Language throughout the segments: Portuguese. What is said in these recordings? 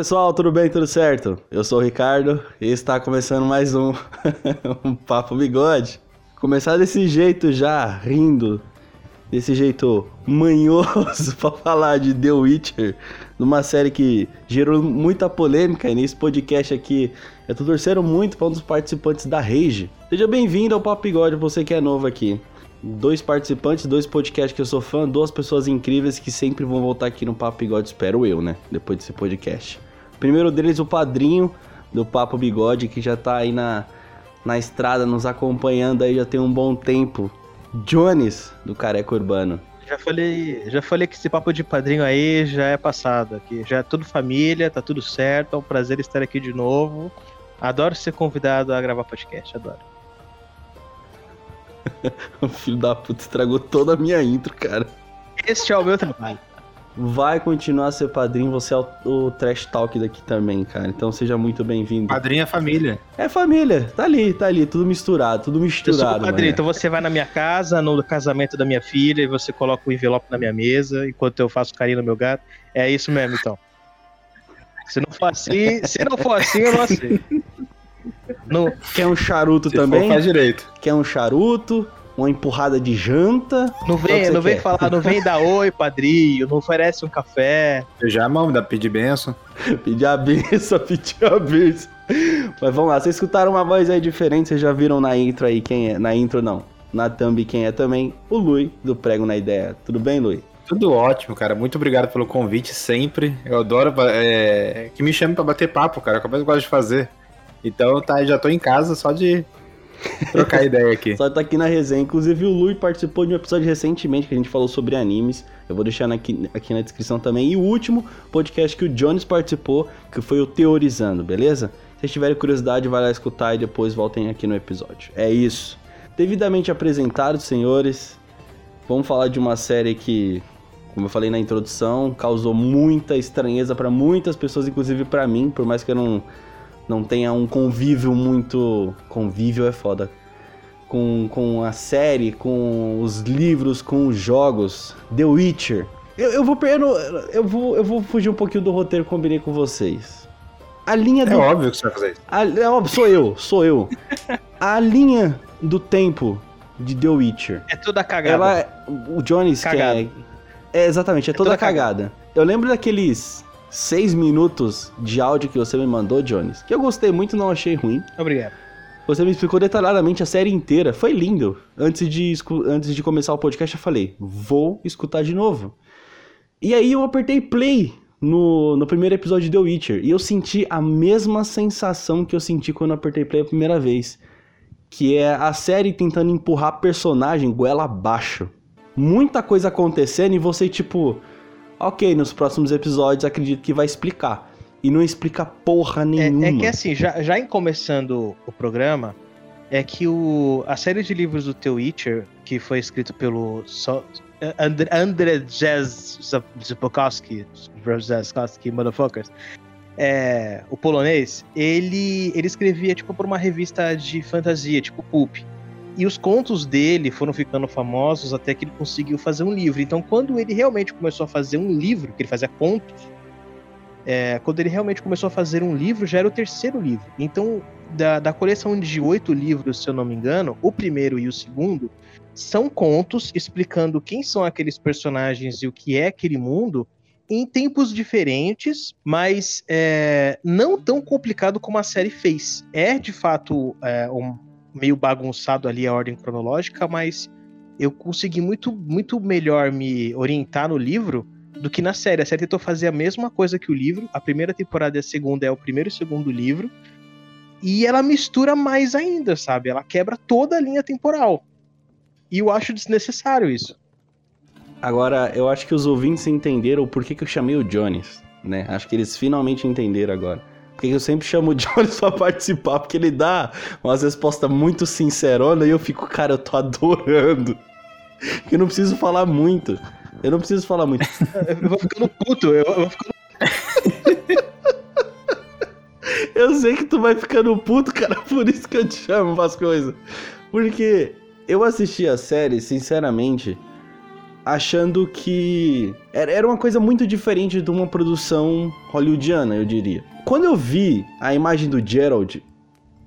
Pessoal, tudo bem? Tudo certo? Eu sou o Ricardo e está começando mais um, um Papo Bigode. Começar desse jeito já, rindo, desse jeito manhoso pra falar de The Witcher, numa série que gerou muita polêmica e nesse podcast aqui eu tô torcendo muito para um dos participantes da Rage. Seja bem-vindo ao Papo Bigode, você que é novo aqui. Dois participantes, dois podcasts que eu sou fã, duas pessoas incríveis que sempre vão voltar aqui no Papo Bigode, espero eu, né? Depois desse podcast. Primeiro deles, o padrinho do Papo Bigode, que já tá aí na, na estrada nos acompanhando aí já tem um bom tempo. Jones, do Careca Urbano. Já falei, já falei que esse papo de padrinho aí já é passado aqui. Já é tudo família, tá tudo certo. É um prazer estar aqui de novo. Adoro ser convidado a gravar podcast, adoro. o filho da puta estragou toda a minha intro, cara. Este é o meu trabalho. Vai continuar a ser padrinho, você é o, o trash talk daqui também, cara. Então seja muito bem-vindo. Padrinho é família. É família, tá ali, tá ali, tudo misturado, tudo misturado. Eu sou padrinho, então você vai na minha casa, no casamento da minha filha, e você coloca o envelope na minha mesa, enquanto eu faço carinho no meu gato. É isso mesmo, então. Se não for assim, se não for assim, eu não sei. No... Quer um charuto Se também? faz direito. Quer um charuto? Uma empurrada de janta? Não vem, não vem falar, não vem dar oi, padrinho, não oferece um café. Já, mão, dá pedir benção. pedir a benção, pedir a benção. Mas vamos lá, vocês escutaram uma voz aí diferente, vocês já viram na intro aí quem é. Na intro não. Na thumb quem é também, o Lui, do Prego na Ideia. Tudo bem, Lui? Tudo ótimo, cara. Muito obrigado pelo convite sempre. Eu adoro é, que me chame para bater papo, cara. Como eu gosto de fazer. Então tá, já tô em casa só de trocar ideia aqui. Só tá aqui na resenha. Inclusive o Lui participou de um episódio recentemente que a gente falou sobre animes. Eu vou deixar aqui, aqui na descrição também. E o último podcast que o Jones participou, que foi o Teorizando, beleza? Se tiverem curiosidade, vai lá escutar e depois voltem aqui no episódio. É isso. Devidamente apresentados, senhores, vamos falar de uma série que, como eu falei na introdução, causou muita estranheza para muitas pessoas, inclusive para mim, por mais que eu não não tenha um convívio muito. Convívio é foda. Com, com a série, com os livros, com os jogos. The Witcher. Eu, eu vou eu vou Eu vou fugir um pouquinho do roteiro que combinei com vocês. A linha do. É óbvio que você vai fazer isso. A, é óbvio, sou eu, sou eu. a linha do tempo de The Witcher. É toda cagada. Ela, é, o Jones quer. É, exatamente, é, é toda, toda cagada. cagada. Eu lembro daqueles seis minutos de áudio que você me mandou, Jones, que eu gostei muito não achei ruim. Obrigado. Você me explicou detalhadamente a série inteira. Foi lindo. Antes de, antes de começar o podcast, eu falei: vou escutar de novo. E aí eu apertei play no, no primeiro episódio de The Witcher. E eu senti a mesma sensação que eu senti quando eu apertei play a primeira vez. Que é a série tentando empurrar personagem goela abaixo. Muita coisa acontecendo e você, tipo ok, nos próximos episódios acredito que vai explicar. E não explica porra nenhuma. É, é que assim, já, já em começando o programa, é que o, a série de livros do The Witcher, que foi escrito pelo so, André, André Zbokowski, motherfuckers, é, o polonês, ele, ele escrevia tipo por uma revista de fantasia, tipo Pulp. E os contos dele foram ficando famosos até que ele conseguiu fazer um livro. Então, quando ele realmente começou a fazer um livro, que ele fazia contos, é, quando ele realmente começou a fazer um livro, já era o terceiro livro. Então, da, da coleção de oito livros, se eu não me engano, o primeiro e o segundo são contos explicando quem são aqueles personagens e o que é aquele mundo em tempos diferentes, mas é, não tão complicado como a série fez. É de fato é, um, meio bagunçado ali a ordem cronológica, mas eu consegui muito, muito melhor me orientar no livro do que na série. A série tentou fazer a mesma coisa que o livro. A primeira temporada e a segunda é o primeiro e segundo livro. E ela mistura mais ainda, sabe? Ela quebra toda a linha temporal. E eu acho desnecessário isso. Agora, eu acho que os ouvintes entenderam por que, que eu chamei o Jones, né? Acho que eles finalmente entenderam agora. Eu sempre chamo o Jones pra participar, porque ele dá umas respostas muito sinceronas e eu fico, cara, eu tô adorando. Eu não preciso falar muito. Eu não preciso falar muito. eu vou ficando puto, eu, eu vou ficando. eu sei que tu vai ficando puto, cara, por isso que eu te chamo as coisas. Porque eu assisti a série, sinceramente, achando que era uma coisa muito diferente de uma produção hollywoodiana, eu diria. Quando eu vi a imagem do Gerald,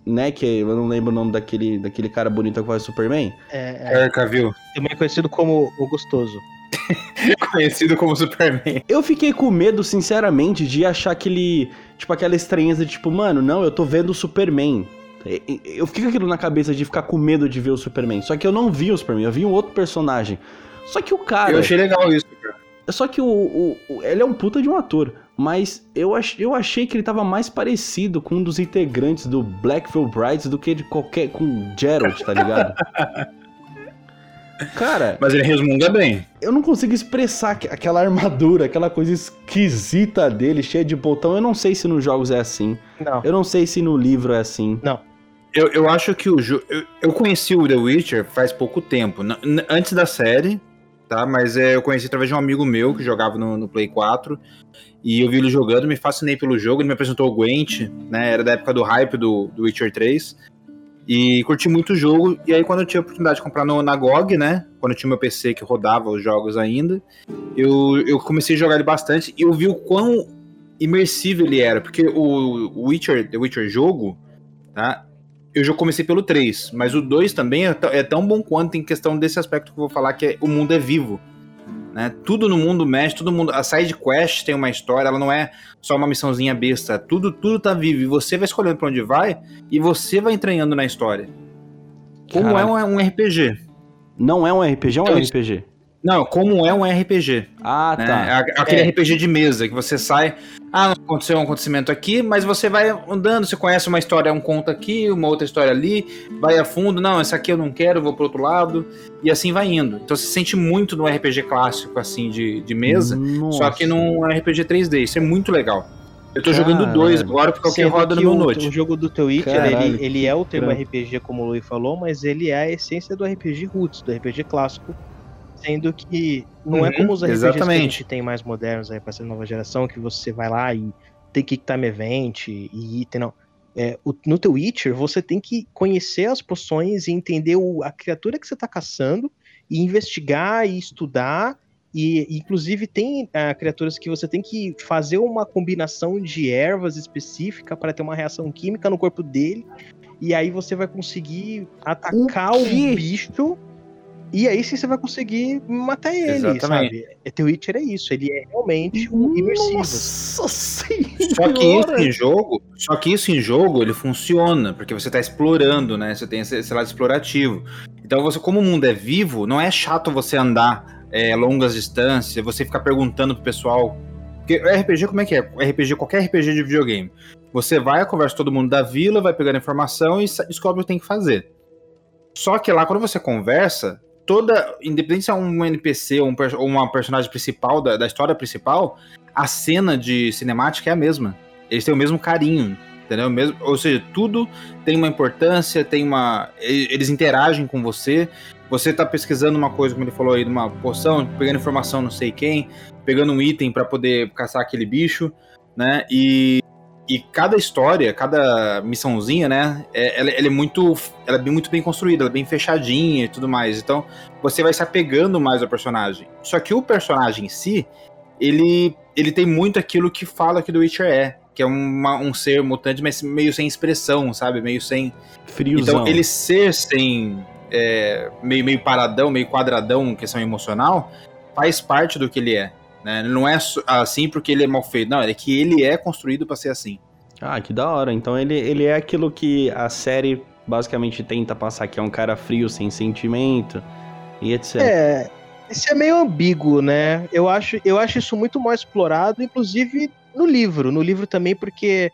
né, que eu não lembro o nome daquele, daquele cara bonito que faz Superman, É, é, Cavill, também conhecido como o Gostoso. conhecido como Superman. eu fiquei com medo, sinceramente, de achar aquele, tipo, aquela estranheza de tipo, mano, não, eu tô vendo o Superman. Eu fiquei com aquilo na cabeça de ficar com medo de ver o Superman. Só que eu não vi o Superman, eu vi um outro personagem. Só que o cara. Eu achei legal isso, cara. Só que o, o- o- ele é um puta de um ator. Mas eu, ach, eu achei que ele tava mais parecido com um dos integrantes do Blackville Brides do que de qualquer. com o Gerald, tá ligado? Cara, Mas ele resmunga bem. eu não consigo expressar aqu- aquela armadura, aquela coisa esquisita dele, cheia de botão. Eu não sei se nos jogos é assim. Não. Eu não sei se no livro é assim. Eu, eu acho que o jogo. Eu, eu conheci o The Witcher faz pouco tempo. antes da série, tá? Mas é, eu conheci através de um amigo meu que jogava no, no Play 4. E eu vi ele jogando, me fascinei pelo jogo. Ele me apresentou o Gwent, né? Era da época do hype do, do Witcher 3. E curti muito o jogo. E aí, quando eu tive a oportunidade de comprar no, na GOG, né? Quando eu tinha meu PC que rodava os jogos ainda, eu, eu comecei a jogar ele bastante. E eu vi o quão imersivo ele era. Porque o, Witcher, The Witcher jogo, tá? Eu já comecei pelo 3, mas o 2 também é, é tão bom quanto em questão desse aspecto que eu vou falar, que é, o mundo é vivo. Né? Tudo no mundo mexe, todo mundo. A side quest tem uma história, ela não é só uma missãozinha besta. Tudo, tudo tá vivo. E você vai escolhendo pra onde vai e você vai entranhando na história. Como Caralho. é um, um RPG. Não é um RPG, é um Então, RPG. Não, como é um RPG. Ah, né? tá. A- Aquele É. RPG de mesa que você sai. Ah, aconteceu um acontecimento aqui, mas você vai andando, você conhece uma história, um conto aqui, uma outra história ali, vai a fundo, não, essa aqui eu não quero, vou pro outro lado, e assim vai indo. Então você sente muito no RPG clássico, assim, de, de mesa, só que num RPG 3D, isso é muito legal. Eu tô jogando dois agora porque é o que Sendo roda no meu o, note. o jogo do Caralho, ele, ele é o termo. RPG, como o Lui falou, mas ele é a essência do RPG roots, do RPG clássico. Sendo que não é Uhum, como os RPGs que a exatamente. gente tem mais modernos aí pra essa nova geração, que você vai lá e tem que time event e item, não. É, o- no The Witcher, você tem que conhecer as poções e entender o- a criatura que você tá caçando e investigar e estudar. E inclusive tem ah, criaturas que você tem que fazer uma combinação de ervas específica para ter uma reação química no corpo dele. E aí você vai conseguir atacar o, quê? bicho. E aí sim você vai conseguir matar ele, Exatamente. sabe? É, The Witcher é isso, ele é realmente um imersivo. Nossa senhora! Só que isso em jogo, só que isso em jogo ele funciona, porque você tá explorando, né? Você tem esse, esse lado explorativo. Então você, como o mundo é vivo, não é chato você andar é, longas distâncias, você ficar perguntando pro pessoal. Porque o RPG, como é que é? RPG, qualquer RPG de videogame. Você vai, conversa com todo mundo da vila, vai pegando informação e descobre o que tem que fazer. Só que lá, quando você conversa, toda. Independente se é um NPC ou, um ou uma personagem principal da, da história principal, a cena de cinemática é a mesma. Eles têm o mesmo carinho, entendeu? Mesmo, ou seja, tudo tem uma importância, tem uma. Eles interagem com você. Você tá pesquisando uma coisa, como ele falou aí, de uma poção, pegando informação não sei quem, pegando um item para poder caçar aquele bicho, né? E, e cada história, cada missãozinha, né? É, ela, ela é muito. Ela é bem- muito bem construída, ela é bem fechadinha e tudo mais. Então, você vai se apegando mais ao personagem. Só que o personagem em si, ele, ele tem muito aquilo que fala que do Witcher é. Que é uma- um ser mutante, mas meio sem expressão, sabe? Meio sem. Friozão. Então, ele ser sem. é, meio, meio paradão, meio quadradão, questão emocional, faz parte do que ele é. Né? Não é assim porque ele é mal feito. Não, é que ele é construído pra ser assim. Ah, que da hora. Então ele, ele é aquilo que a série basicamente tenta passar, que é um cara frio, sem sentimento e etc. É, isso é meio ambíguo, né? Eu acho, eu acho isso muito mal explorado, inclusive no livro. No livro também, porque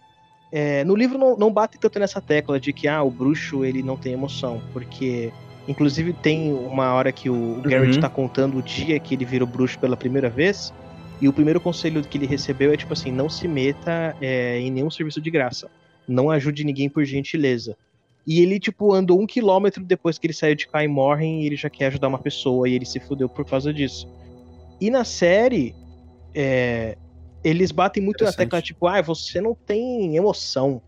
é, no livro não, não bate tanto nessa tecla de que ah, o bruxo ele não tem emoção, porque inclusive tem uma hora que o, o Garrett Uhum. tá contando o dia que ele virou bruxo pela primeira vez, e o primeiro conselho que ele recebeu é tipo assim, não se meta é, em nenhum serviço de graça, não ajude ninguém por gentileza. E ele, tipo, andou um quilômetro depois que ele saiu de Kai Morhen e ele já quer ajudar uma pessoa e ele se fudeu por causa disso. E na série, é, eles batem muito na tecla, tipo, ah, você não tem emoção.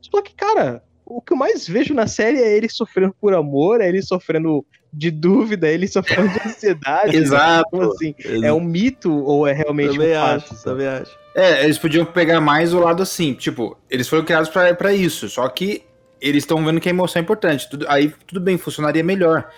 Só que, cara, o que eu mais vejo na série é ele sofrendo por amor, é ele sofrendo de dúvida, eles só falam de ansiedade. Exato. Como assim? É um mito ou é realmente também um fato? acho, também acho. É, eles podiam pegar mais o lado assim, tipo, eles foram criados pra pra isso, só que eles estão vendo que a emoção é importante. Tudo, aí tudo bem, funcionaria melhor.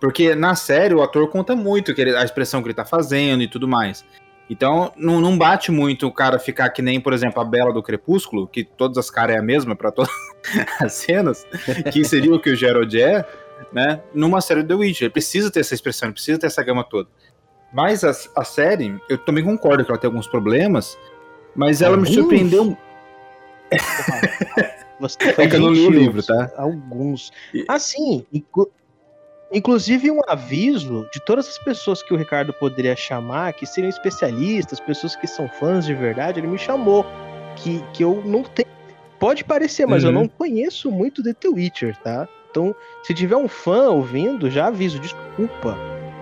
Porque na série o ator conta muito ele- a expressão que ele tá fazendo e tudo mais. Então não, não bate muito o cara ficar que nem, por exemplo, a Bela do Crepúsculo, que todas as caras é a mesma pra todas as cenas, que seria o que o Gerald é, né? Numa série do The Witcher. Ele precisa ter essa expressão, ele precisa ter essa gama toda. Mas a, a série, eu também concordo que ela tem alguns problemas, mas ela Alguns? me surpreendeu. Você É que eu não li o livro, tá? Alguns. Assim, inclusive um aviso de todas as pessoas que o Ricardo poderia chamar, que seriam especialistas, pessoas que são fãs de verdade, ele me chamou. Que, que eu não tenho. Pode parecer, mas eu Uhum. não conheço muito de The Witcher, tá? Então, se tiver um fã ouvindo, já aviso, desculpa,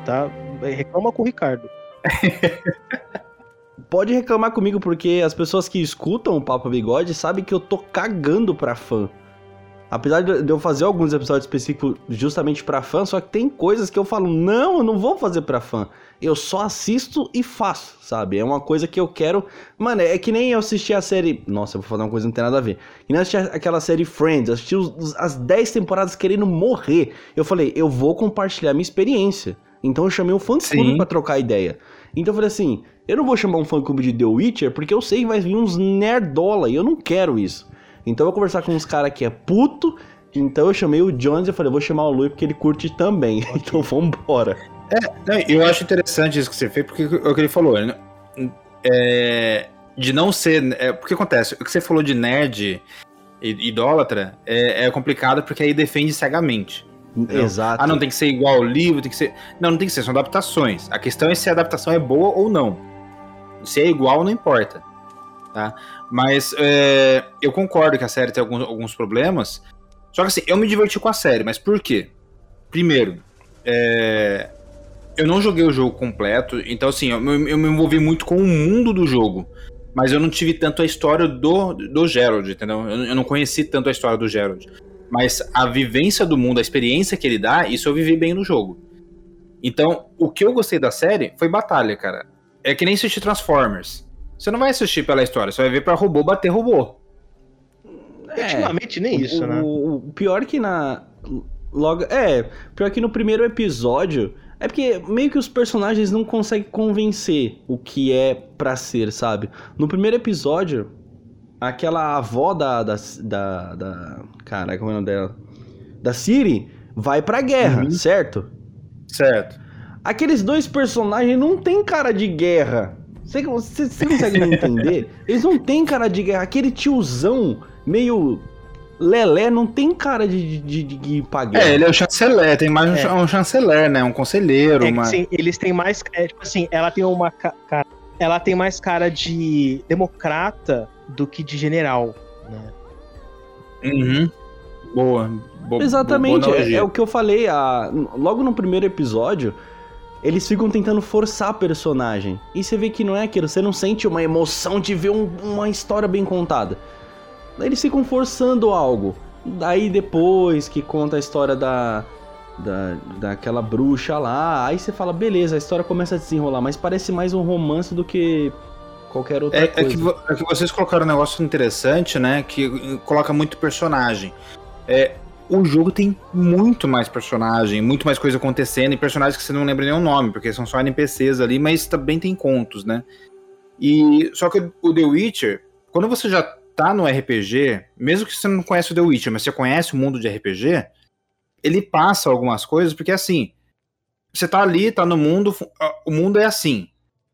tá? Reclama com o Ricardo. Pode reclamar comigo, porque as pessoas que escutam o Papo Bigode sabem que eu tô cagando pra fã. Apesar de eu fazer alguns episódios específicos justamente pra fã, só que tem coisas que eu falo, não, eu não vou fazer pra fã. Eu só assisto e faço, sabe? É uma coisa que eu quero. Mano, é que nem eu assisti a série. Nossa, eu vou fazer uma coisa que não tem nada a ver. E nem eu assisti aquela série Friends, eu assisti os- as 10 temporadas querendo morrer. Eu falei, eu vou compartilhar minha experiência. Então eu chamei um fã clube pra trocar ideia. Então eu falei assim, eu não vou chamar um fã clube de The Witcher porque eu sei que vai vir uns nerdola e eu não quero isso. Então eu vou conversar com uns caras que é puto. Então eu chamei o Jones e falei, vou chamar o Lui porque ele curte também. Então vambora. Não, eu acho interessante isso que você fez, porque é o que ele falou. né? É, de não ser. É, porque acontece, o que você falou de nerd e idólatra é, é complicado porque aí defende cegamente. Entendeu? Exato. Ah, não tem que ser igual ao livro, tem que ser. Não, não tem que ser, são adaptações. A questão é se a adaptação é boa ou não. Se é igual, não importa. Tá? Mas é, eu concordo que a série tem alguns, alguns problemas. Só que assim, eu me diverti com a série, mas por quê? Primeiro, é, eu não joguei o jogo completo, então assim, eu, me- eu me envolvi muito com o mundo do jogo. Mas eu não tive tanto a história do, do Gerald, entendeu? Eu, eu não conheci tanto a história do Gerald. Mas a vivência do mundo, a experiência que ele dá, isso eu vivi bem no jogo. Então, o que eu gostei da série foi batalha, cara. É que nem assistir Transformers. Você não vai assistir pela história, você vai ver pra robô bater robô. Ultimamente nem isso, o, né? O, o pior que na. Logo. É, pior que no primeiro episódio. É porque meio que os personagens não conseguem convencer o que é pra ser, sabe? No primeiro episódio, aquela avó da. da. da, da caraca, como é o nome dela? Da Siri vai pra guerra, Uhum. certo? Certo. Aqueles dois personagens não tem cara de guerra. Você, você, você consegue me entender? Eles não têm cara de guerra. Aquele tiozão meio lelé não tem cara de, de, de, de ir pra guerra. É, ele é o chanceler, tem mais um É. um chanceler, né? Um conselheiro, É uma... assim, eles têm mais. É, tipo assim, ela tem uma ca- cara. Ela tem mais cara de democrata do que de general. Né? Uhum. Boa. bo- Exatamente, boa é, é o que eu falei. A, logo no primeiro episódio, eles ficam tentando forçar a personagem. E você vê que não é aquilo, você não sente uma emoção de ver um- uma história bem contada. Eles ficam forçando algo. Daí depois que conta a história da, da daquela bruxa lá, aí você fala, beleza, a história começa a desenrolar, mas parece mais um romance do que qualquer outra É, é coisa. que, vo- é que vocês colocaram um negócio interessante, né? Que coloca muito personagem. É, o jogo tem muito mais personagem, muito mais coisa acontecendo, e personagens que você não lembra nem o nome, porque são só NPCs ali, mas também tem contos, né? E só que o The Witcher, quando você já tá no RPG, mesmo que você não conhece o The Witcher, mas você conhece o mundo de RPG, ele passa algumas coisas, porque assim, você tá ali, tá no mundo, ah, o mundo é assim.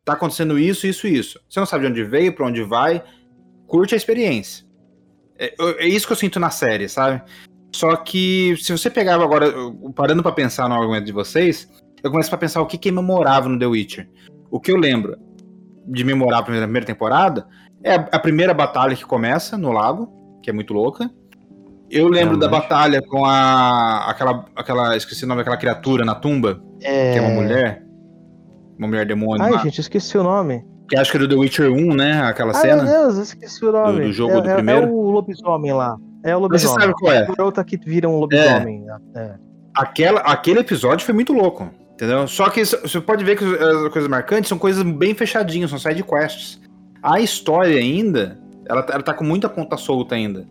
Tá acontecendo isso, isso, isso. Você não sabe de onde veio, pra onde vai, curte a experiência. É, é isso que eu sinto na série, sabe? Só que se você pegava agora, parando pra pensar no argumento de vocês, eu começo pra pensar o que, que é memorável no The Witcher. O que eu lembro de memorável na primeira- primeira temporada é a, primeira batalha que começa no lago, que é muito louca. Eu lembro da Realmente. batalha com a. aquela. aquela. esqueci o nome daquela criatura na tumba, É... que é uma mulher. Uma mulher demônio. Ai, lá, gente, esqueci o nome. Que acho que é do The Witcher 1, né? Aquela Ai, meu cena. Deus, eu esqueci o nome. Do- do jogo é, do é- primeiro? É o lobisomem lá. É o Mas você lobisomem. sabe qual é? A garota que vira um lobisomem. É. aquela, aquele episódio foi muito louco. Entendeu? Só que você pode ver que as coisas marcantes são coisas bem fechadinhas, são side quests. A história ainda, ela, ela tá com muita ponta solta ainda.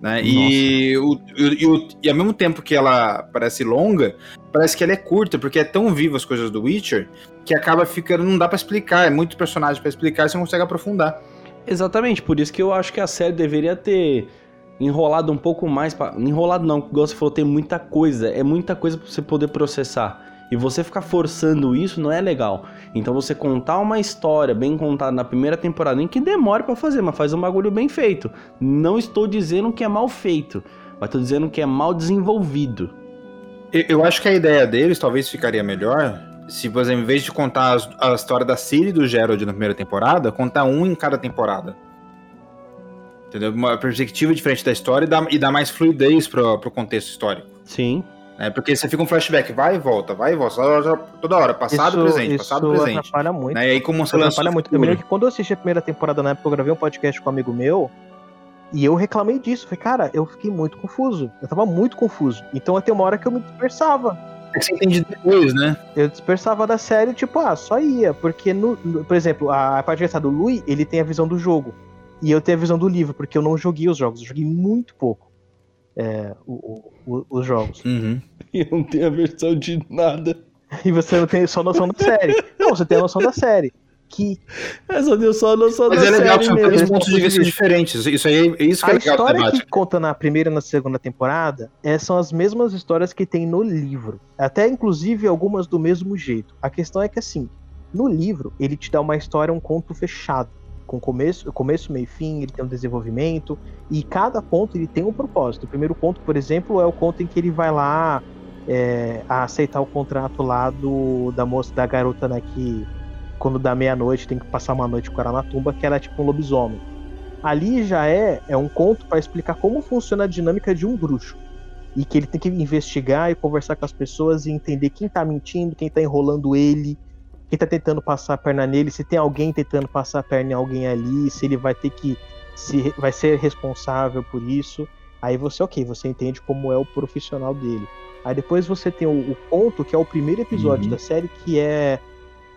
Né? E, o, e, o, e ao mesmo tempo que ela parece longa, parece que ela é curta, porque é tão viva as coisas do Witcher que acaba ficando. Não dá para explicar, é muito personagem para explicar, você não consegue aprofundar. Exatamente, por isso que eu acho que a série deveria ter enrolado um pouco mais. Pra... Enrolado não, igual você falou, tem muita coisa, é muita coisa pra você poder processar. E você ficar forçando isso não é legal. Então você contar uma história bem contada na primeira temporada, nem que demore para fazer, mas faz um bagulho bem feito. Não estou dizendo que é mal feito, mas estou dizendo que é mal desenvolvido. Eu, eu acho que a ideia deles talvez ficaria melhor se, exemplo, em vez de contar a, a história da Siri e do Gerald na primeira temporada, contar um em cada temporada. Entendeu? Uma perspectiva diferente da história e dar, e dar mais fluidez pro, pro contexto histórico. Sim. É, porque você fica um flashback, vai e volta, vai e volta, toda hora, passado, isso, presente, isso passado, presente. atrapalha muito. Né? E aí como você atrapalha muito. Eu me lembro que quando eu assisti a primeira temporada na época, eu gravei um podcast com um amigo meu, e eu reclamei disso. Falei, cara, eu fiquei muito confuso. Eu tava muito confuso. Então até uma hora que eu me dispersava. É que você entende depois, né? Eu dispersava da série, tipo, ah, só ia. Porque, no, no por exemplo, a, a parte do Lui, ele tem a visão do jogo. E eu tenho a visão do livro, porque eu não joguei os jogos. Eu joguei muito pouco é, o, o, os jogos. Uhum. E eu não tenho a versão de nada. E você não tem só noção da série. Não, você tem a noção da série. Que... É, só deu só a noção Mas da é legal série que são três pontos de vista diferentes. Isso aí é isso que a é legal do história que conta na primeira e na segunda temporada é, são as mesmas histórias que tem no livro. Até, inclusive, algumas do mesmo jeito. A questão é que, assim, no livro, ele te dá uma história, um conto fechado com começo, começo, meio e fim, ele tem um desenvolvimento, e cada ponto ele tem um propósito. O primeiro ponto, por exemplo, é o conto em que ele vai lá é, a aceitar o contrato lá do, da moça, da garota né, que quando dá meia-noite tem que passar uma noite com ela na tumba, que ela é tipo um lobisomem. Ali já é, é um conto para explicar como funciona a dinâmica de um bruxo. E que ele tem que investigar e conversar com as pessoas e entender quem tá mentindo, quem tá enrolando ele, quem tá tentando passar a perna nele, se tem alguém tentando passar a perna em alguém ali, se ele vai ter que se vai ser responsável por isso. Aí você, ok, você entende como é o profissional dele. Aí depois você tem o, o ponto, que é o primeiro episódio Uhum. da série, que é.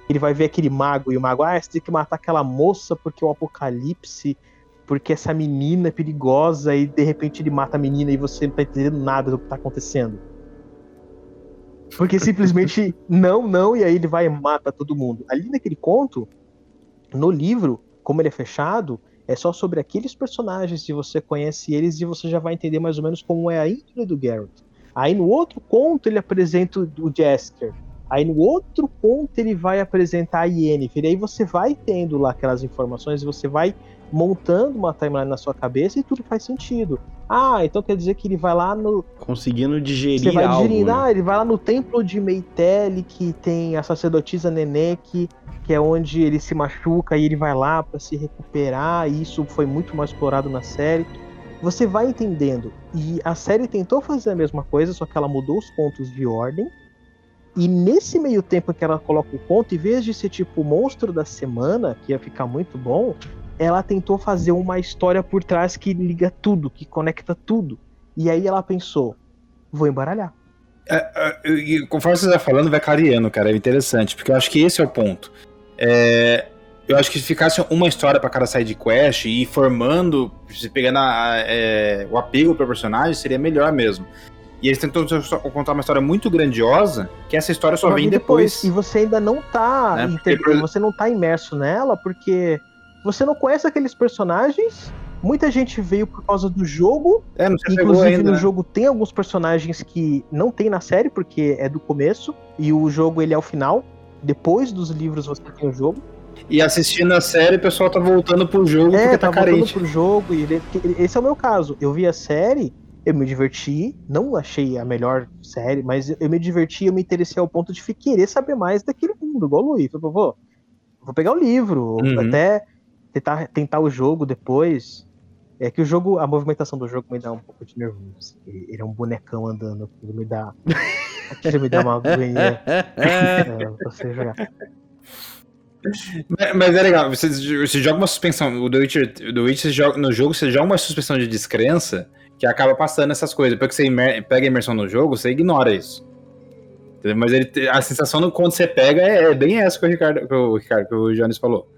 Ele vai ver aquele mago e o mago, ah, você tem que matar aquela moça porque o apocalipse, porque essa menina é perigosa, e de repente ele mata a menina e você não tá entendendo nada do que tá acontecendo. Porque simplesmente não, não, e aí ele vai e mata todo mundo. Ali naquele conto, no livro, como ele é fechado, é só sobre aqueles personagens, e você conhece eles e você já vai entender mais ou menos como é a índole do Geralt. Aí no outro conto ele apresenta o Jasker. Aí no outro ponto ele vai apresentar a Yennefer. E aí você vai tendo lá aquelas informações e você vai montando uma timeline na sua cabeça e tudo faz sentido. Ah, então quer dizer que ele vai lá no, Conseguindo digerir você vai algo. digerindo, né? ah, ele vai lá no templo de Meitele, que tem a sacerdotisa Nenek, que é onde ele se machuca e ele vai lá pra se recuperar, e isso foi muito mais explorado na série. Você vai entendendo. E a série tentou fazer a mesma coisa, só que ela mudou os pontos de ordem. E nesse meio tempo que ela coloca o ponto, em vez de ser tipo o monstro da semana, que ia ficar muito bom, ela tentou fazer uma história por trás que liga tudo, que conecta tudo. E aí ela pensou, vou embaralhar. É, é, conforme você vai falando, vai clareando, cara. É interessante, porque eu acho que esse é o ponto. É, eu acho que se ficasse uma história pra cada side quest e formando, se pegando a- é, o apego pro personagem, seria melhor mesmo. E eles tentam contar uma história muito grandiosa, que essa história só vem vem depois. E você ainda não tá. Né? inter- Porque, por- Você não tá imerso nela, porque você não conhece aqueles personagens. Muita gente veio por causa do jogo. É, não se Inclusive, ainda. no né? jogo tem alguns personagens que não tem na série, porque é do começo. E o jogo ele é o final. Depois dos livros você tem o jogo. E assistindo a série, o pessoal tá voltando pro jogo é, porque tá tá voltando carente. pro jogo. E esse é o meu caso. Eu vi a série, eu me diverti. Não achei a melhor série, mas eu me diverti eu me interessei ao ponto de querer saber mais daquele mundo, igual o Luiz. Vou pegar o livro, Uhum. até tentar, tentar o jogo depois. É que o jogo, a movimentação do jogo me dá um pouco de nervoso. Ele é um bonecão andando, me dá. Aquilo me dá uma agonia é, jogar. Mas, é legal, você, você joga uma suspensão. O The Witcher, The Witcher joga- no jogo você joga uma suspensão de descrença que acaba passando essas coisas. Depois que você imer- pega a imersão no jogo, você ignora isso. Mas ele, a sensação no, quando você pega é, é, bem essa que o Ricardo, que o, Ricardo, que o Jones falou.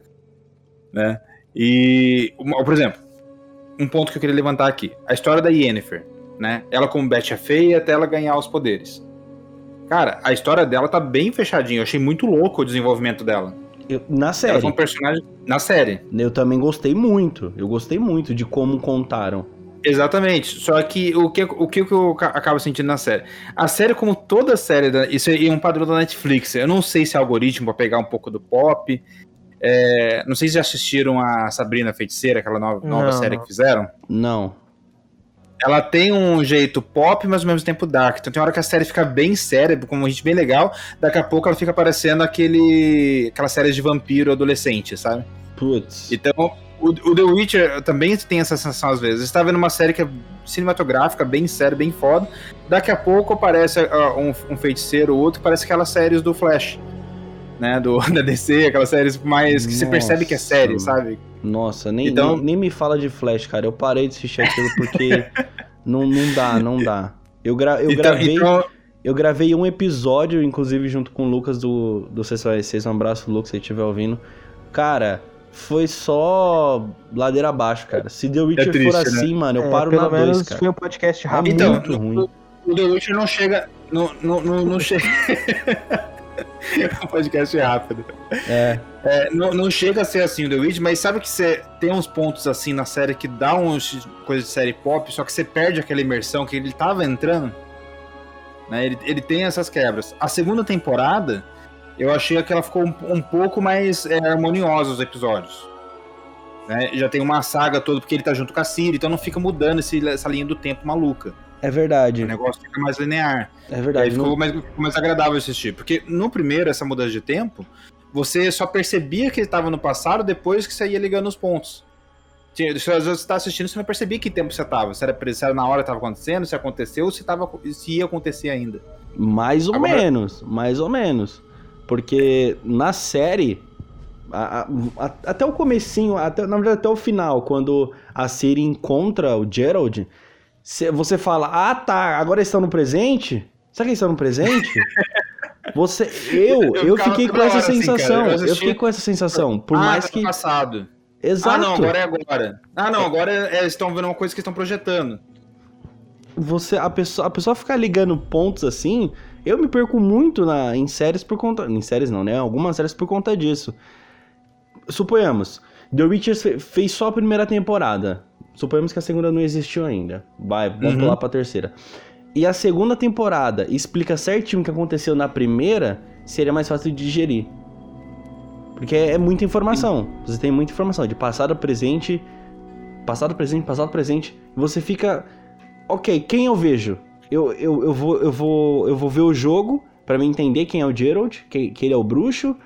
Né? E, por exemplo, um ponto que eu queria levantar aqui. A história da Yennefer, né? Ela como Betty a Feia até ela ganhar os poderes. Cara, a história dela tá bem fechadinha. Eu achei muito louco o desenvolvimento dela. Eu, na série. Ela foi um personagem na série. Eu também gostei muito. Eu gostei muito de como contaram. Exatamente. Só que o que, o que eu acabo sentindo na série? A série, como toda série, da, isso é um padrão da Netflix. Eu não sei se é algoritmo pra pegar um pouco do pop. É, não sei se já assistiram a Sabrina Feiticeira, aquela nova, nova série que fizeram. Não. Ela tem um jeito pop, mas ao mesmo tempo dark. Então tem hora que a série fica bem séria, com um gente bem legal. Daqui a pouco ela fica parecendo aquele aquela série de vampiro adolescente, sabe? Putz. Então, o, o, The Witcher também tem essa sensação às vezes. Você tá vendo uma série que é cinematográfica, bem séria, bem foda. Daqui a pouco aparece uh, um, um feiticeiro ou outro, parece aquelas séries do Flash. Né, do, da DC, aquelas séries mais que Nossa. você percebe que é série, sabe? Nossa, nem, então... nem, nem, me fala de Flash, cara. Eu parei de assistir aquilo porque não, não dá, não dá. Eu, gra, eu então, gravei. Então... Eu gravei um episódio, inclusive, junto com o Lucas do, do C6. Um abraço, Lucas, se você estiver ouvindo. Cara, foi só ladeira abaixo, cara. Se The Witcher é triste, for né? assim, né? mano, eu é, paro pelo na menos dois, cara. foi um podcast é rápido. Então, muito ruim. O The Witcher não chega... Não, não, não, não chega... um podcast rápido. É. é não, não, chega a ser assim o The Witcher, mas sabe que você tem uns pontos assim na série que dá uns coisas de série pop, só que você perde aquela imersão que ele tava entrando. Né? Ele, ele tem essas quebras. A segunda temporada eu achei que ela ficou um, um pouco mais é, harmoniosa os episódios. Né? Já tem uma saga toda, porque ele tá junto com a Siri, então não fica mudando esse, essa linha do tempo maluca. É verdade. O negócio fica mais linear. É verdade. Aí ficou mais, mais agradável assistir. Porque no primeiro, essa mudança de tempo, você só percebia que ele estava no passado depois que você ia ligando os pontos. Às vezes você está assistindo, você não percebia que tempo você estava. Se era, se era na hora que estava acontecendo, se aconteceu, ou se, tava, se ia acontecer ainda. Mais ou Agora... menos, mais ou menos. Porque na série, a, a, a, até o comecinho, até, na verdade até o final, quando a Siri encontra o Gerald, você fala, ah tá, agora eles estão no presente? Será que eles estão no presente? Você, eu, eu, eu fiquei com essa assim, sensação. Assim, eu, eu, fiquei com essa sensação. Por ah, mais tá que. passado. Exato. Ah, não, agora é agora. Ah, não, agora é, eles estão vendo uma coisa que estão projetando. Você, a pessoa, a pessoa ficar ligando pontos assim, eu me perco muito na, em séries por conta. Em séries não, né? Algumas séries por conta disso. Suponhamos, The Witcher fez só a primeira temporada. Suponhamos que a segunda não existiu ainda. Vai, vamos uhum. pular pra terceira. E a segunda temporada explica certinho o que aconteceu na primeira, seria mais fácil de digerir. Porque é, é muita informação. Você tem muita informação de passado, presente, passado, presente, passado, presente. Você fica. Ok, quem eu vejo? eu, eu, eu, vou, eu, vou, eu vou ver o jogo para me entender quem é o Gerald, que, que ele é o bruxo.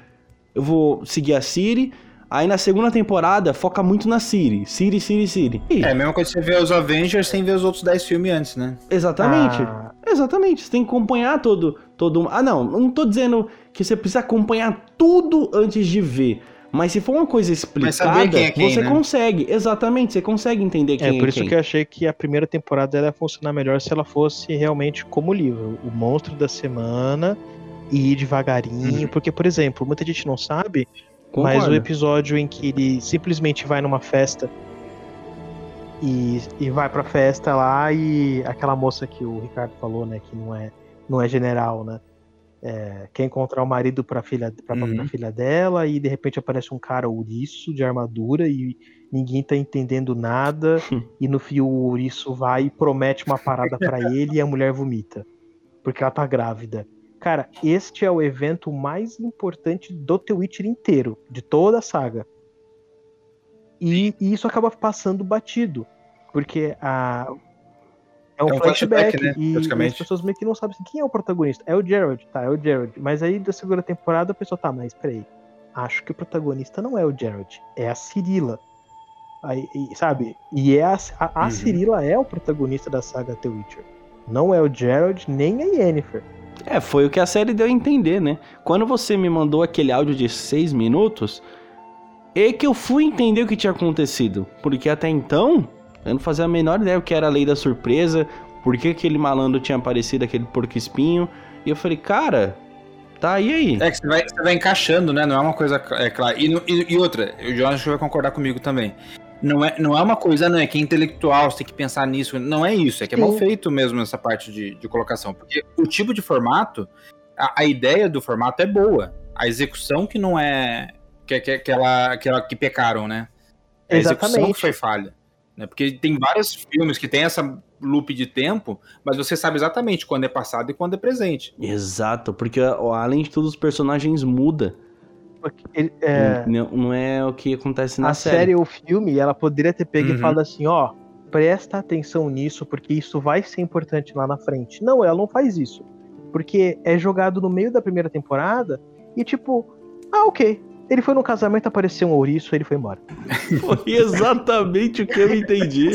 Eu vou seguir a Siri. Aí na segunda temporada foca muito na Siri. Siri, Siri, Siri. E... É a mesma coisa que você vê os Avengers sem ver os outros 10 filmes antes, né? Exatamente. Ah. Exatamente. Você tem que acompanhar todo. todo... Ah, não. Não tô dizendo que você precisa acompanhar tudo antes de ver. Mas se for uma coisa explicada, é quem, você né? consegue. Exatamente, você consegue entender quem é. É por isso quem. que eu achei que a primeira temporada ia funcionar melhor se ela fosse realmente como livro. O monstro da semana e ir devagarinho. Uhum. Porque, por exemplo, muita gente não sabe, Concordo. mas o episódio em que ele simplesmente vai numa festa e, e vai pra festa lá e aquela moça que o Ricardo falou, né, que não é, não é general, né? é, quer encontrar o marido para filha para uhum. filha dela e de repente aparece um cara ouriço de armadura e ninguém tá entendendo nada e no fio o ouriço vai e promete uma parada para ele e a mulher vomita porque ela tá grávida. Cara, este é o evento mais importante do The Witcher inteiro, de toda a saga. E, e isso acaba passando batido, porque a, é um, é um flashback, flashback, né? E, as pessoas meio que não sabem assim, quem é o protagonista. É o Gerald, tá, é o Gerald. Mas aí da segunda temporada a pessoa tá, mas peraí. Acho que o protagonista não é o Gerald, é a Cirila. Aí, e, sabe? E é a, a, a uhum. Cirila é o protagonista da saga The Witcher. Não é o Gerald nem a Yennefer. É, foi o que a série deu a entender, né? Quando você me mandou aquele áudio de seis minutos, é que eu fui entender o que tinha acontecido. Porque até então, eu não fazia a menor ideia o que era a lei da surpresa, por que aquele malandro tinha aparecido, aquele porco espinho. E eu falei, cara, tá, e aí? É que você vai, você vai encaixando, né? Não é uma coisa é, clara. E, e, e, outra, o Jonas vai concordar comigo também. Não é, não é uma coisa, não é que é intelectual, você tem que pensar nisso. Não é isso, é que é mal feito mesmo essa parte de, de colocação. Porque o tipo de formato, a, a ideia do formato é boa. A execução que não é. Que, que, que, ela, que, ela, que pecaram, né? A Exatamente. execução que foi falha. Né? Porque tem vários filmes que tem essa loop de tempo, mas você sabe exatamente quando é passado e quando é presente. Exato, porque além de tudo os personagens mudam. Ele, é... Não, não, é o que acontece na a série. A série ou filme, ela poderia ter pego uhum. e falado assim, ó, presta atenção nisso, porque isso vai ser importante lá na frente. Não, ela não faz isso. Porque é jogado no meio da primeira temporada e tipo, ah, ok, ele foi no casamento, apareceu um ouriço, ele foi embora. Foi exatamente o que eu entendi.